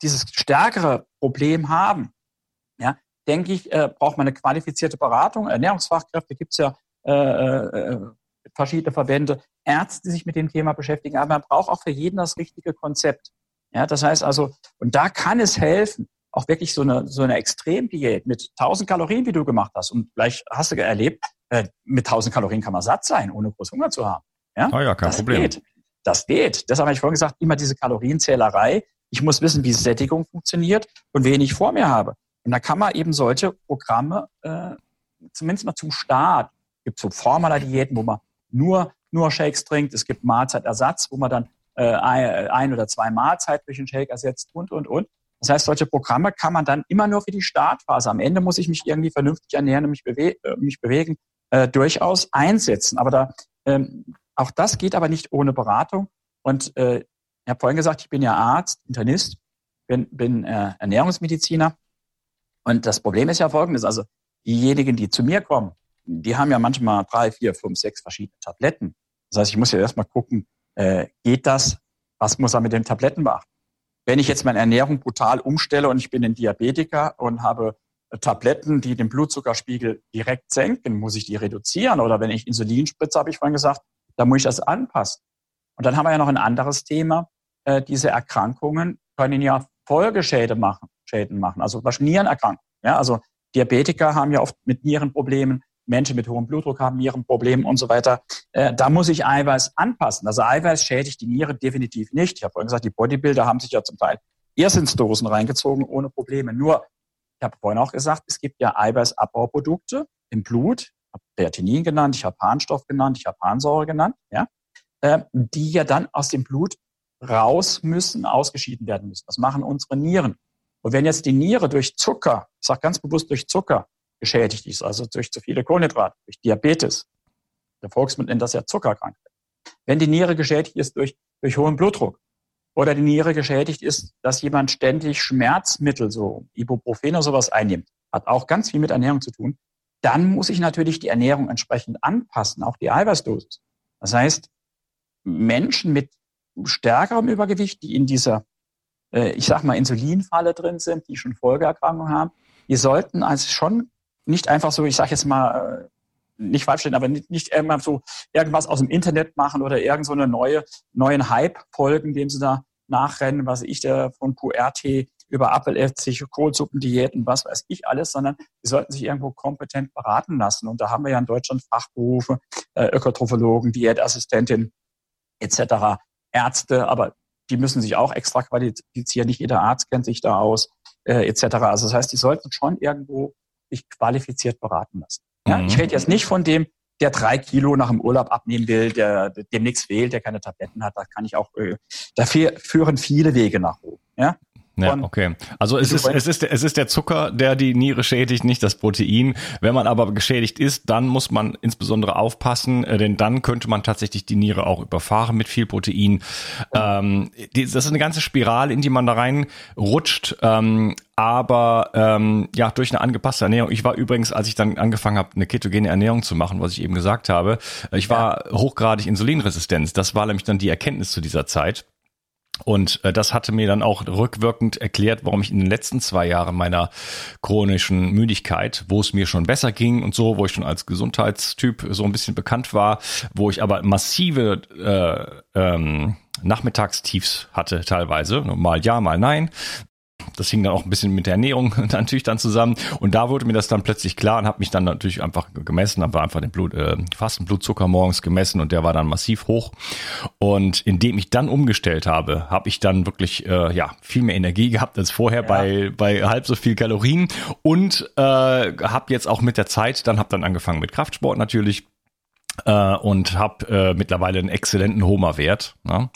dieses stärkere Problem haben, ja, denke ich, braucht man eine qualifizierte Beratung. Ernährungsfachkräfte gibt es ja verschiedene Verbände, Ärzte, die sich mit dem Thema beschäftigen. Aber man braucht auch für jeden das richtige Konzept. Ja, das heißt also, und da kann es helfen, auch wirklich so eine, so eine Extremdiät mit 1000 Kalorien, wie du gemacht hast. Und vielleicht hast du erlebt, äh, mit 1000 Kalorien kann man satt sein, ohne groß Hunger zu haben. Ja, oh ja kein das Problem. Geht. Das geht. Deshalb habe ich vorhin gesagt, immer diese Kalorienzählerei. Ich muss wissen, wie Sättigung funktioniert und wen ich vor mir habe. Und da kann man eben solche Programme, äh, zumindest mal zum Start, gibt so Formula-Diäten, wo man nur, nur Shakes trinkt. Es gibt Mahlzeitersatz, wo man dann äh, ein oder zwei Mahlzeiten durch einen Shake ersetzt und, und, und. Das heißt, solche Programme kann man dann immer nur für die Startphase. Am Ende muss ich mich irgendwie vernünftig ernähren und mich, bewe äh, mich bewegen, äh, durchaus einsetzen. Aber da, ähm, auch das geht aber nicht ohne Beratung. Und äh, ich habe vorhin gesagt, ich bin ja Arzt, Internist, bin, bin äh, Ernährungsmediziner. Und das Problem ist ja folgendes. Also diejenigen, die zu mir kommen, die haben ja manchmal drei, vier, fünf, sechs verschiedene Tabletten. Das heißt, ich muss ja erstmal gucken, äh, geht das? Was muss er mit den Tabletten machen? Wenn ich jetzt meine Ernährung brutal umstelle und ich bin ein Diabetiker und habe äh, Tabletten, die den Blutzuckerspiegel direkt senken, muss ich die reduzieren? Oder wenn ich Insulin spritze, habe ich vorhin gesagt, dann muss ich das anpassen. Und dann haben wir ja noch ein anderes Thema. Äh, diese Erkrankungen können ja Folgeschäden machen, Schäden machen, also Nierenerkrankungen. Ja, also Diabetiker haben ja oft mit Nierenproblemen Menschen mit hohem Blutdruck haben Nierenprobleme und so weiter. Äh, da muss ich Eiweiß anpassen. Also Eiweiß schädigt die Niere definitiv nicht. Ich habe vorhin gesagt, die Bodybuilder haben sich ja zum Teil Irrsinnsdosen reingezogen ohne Probleme. Nur, ich habe vorhin auch gesagt, es gibt ja Eiweißabbauprodukte im Blut. Ich habe Kreatinin genannt, ich habe Harnstoff genannt, ich habe Harnsäure genannt, ja, äh, die ja dann aus dem Blut raus müssen, ausgeschieden werden müssen. Das machen unsere Nieren. Und wenn jetzt die Niere durch Zucker, ich sage ganz bewusst durch Zucker, geschädigt ist, also durch zu viele Kohlenhydrate, durch Diabetes. Der Volksmund nennt das ja Zuckerkrankheit. Wenn die Niere geschädigt ist durch, durch hohen Blutdruck oder die Niere geschädigt ist, dass jemand ständig Schmerzmittel, so Ibuprofen oder sowas einnimmt, hat auch ganz viel mit Ernährung zu tun, dann muss ich natürlich die Ernährung entsprechend anpassen, auch die Eiweißdosis. Das heißt, Menschen mit stärkerem Übergewicht, die in dieser, äh, ich sag mal, Insulinfalle drin sind, die schon Folgeerkrankungen haben, die sollten also schon nicht einfach so, ich sage jetzt mal, äh, nicht falsch stehen, aber nicht, nicht irgendwann so irgendwas aus dem Internet machen oder irgend so eine neue, neuen Hype folgen, dem sie da nachrennen, was ich da von QRT über Apfelessig, Kohlsuppendiäten, was weiß ich alles, sondern sie sollten sich irgendwo kompetent beraten lassen. Und da haben wir ja in Deutschland Fachberufe, äh, Ökotrophologen, Diätassistentin etc., Ärzte, aber die müssen sich auch extra qualifizieren. Nicht jeder Arzt kennt sich da aus, äh, etc. Also das heißt, die sollten schon irgendwo sich qualifiziert beraten lassen. Ja? Mhm. Ich rede jetzt nicht von dem, der drei Kilo nach dem Urlaub abnehmen will, der dem nichts fehlt, der keine Tabletten hat. Da kann ich auch, äh, dafür führen viele Wege nach oben. Ja? Ja, okay. Also es ist, es ist, es ist der Zucker, der die Niere schädigt, nicht das Protein. Wenn man aber geschädigt ist, dann muss man insbesondere aufpassen, äh, denn dann könnte man tatsächlich die Niere auch überfahren mit viel Protein. Ähm, das ist eine ganze Spirale, in die man da reinrutscht. Ähm, aber ähm, ja, durch eine angepasste Ernährung. Ich war übrigens, als ich dann angefangen habe, eine ketogene Ernährung zu machen, was ich eben gesagt habe, ich war ja. hochgradig insulinresistent. Das war nämlich dann die Erkenntnis zu dieser Zeit. Und äh, das hatte mir dann auch rückwirkend erklärt, warum ich in den letzten zwei Jahren meiner chronischen Müdigkeit, wo es mir schon besser ging und so, wo ich schon als Gesundheitstyp so ein bisschen bekannt war, wo ich aber massive äh, ähm, Nachmittagstiefs hatte teilweise, mal ja, mal nein, das hing dann auch ein bisschen mit der Ernährung natürlich dann zusammen. Und da wurde mir das dann plötzlich klar und habe mich dann natürlich einfach gemessen, habe einfach den Blut, äh, Fastenblutzucker morgens gemessen und der war dann massiv hoch. Und indem ich dann umgestellt habe, habe ich dann wirklich äh, ja viel mehr Energie gehabt als vorher ja. bei bei halb so viel Kalorien und äh, habe jetzt auch mit der Zeit, dann habe dann angefangen mit Kraftsport natürlich äh, und habe äh, mittlerweile einen exzellenten Homa-Wert. Ne?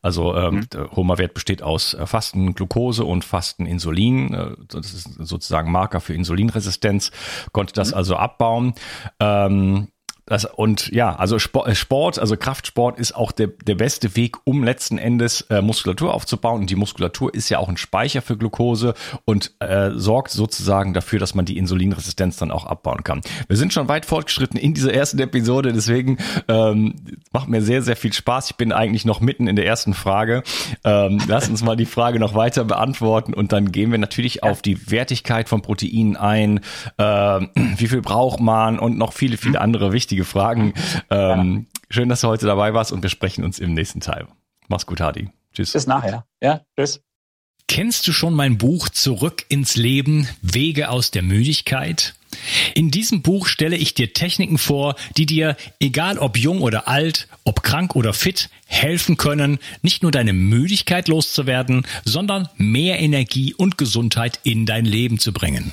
Also ähm, mhm. Homa-Wert besteht aus äh, Fasten Glucose und Fasten Insulin. Äh, das ist sozusagen Marker für Insulinresistenz. Konnte das mhm. also abbauen. Ähm, das, und ja, also äh, Sport, also Kraftsport ist auch der, der beste Weg, um letzten Endes äh, Muskulatur aufzubauen. Und die Muskulatur ist ja auch ein Speicher für Glucose und äh, sorgt sozusagen dafür, dass man die Insulinresistenz dann auch abbauen kann. Wir sind schon weit fortgeschritten in dieser ersten Episode, deswegen ähm, macht mir sehr, sehr viel Spaß. Ich bin eigentlich noch mitten in der ersten Frage. Ähm, lass uns mal die Frage noch weiter beantworten und dann gehen wir natürlich ja. auf die Wertigkeit von Proteinen ein. Äh, wie viel braucht man und noch viele, viele andere wichtige wichtige Fragen. Ähm, ja. Schön, dass du heute dabei warst und wir sprechen uns im nächsten Teil. Mach's gut, Hadi. Tschüss. Bis nachher. Ja, tschüss. Kennst du schon mein Buch Zurück ins Leben, Wege aus der Müdigkeit? In diesem Buch stelle ich dir Techniken vor, die dir, egal ob jung oder alt, ob krank oder fit, helfen können, nicht nur deine Müdigkeit loszuwerden, sondern mehr Energie und Gesundheit in dein Leben zu bringen.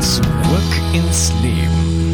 Zurück ins Leben.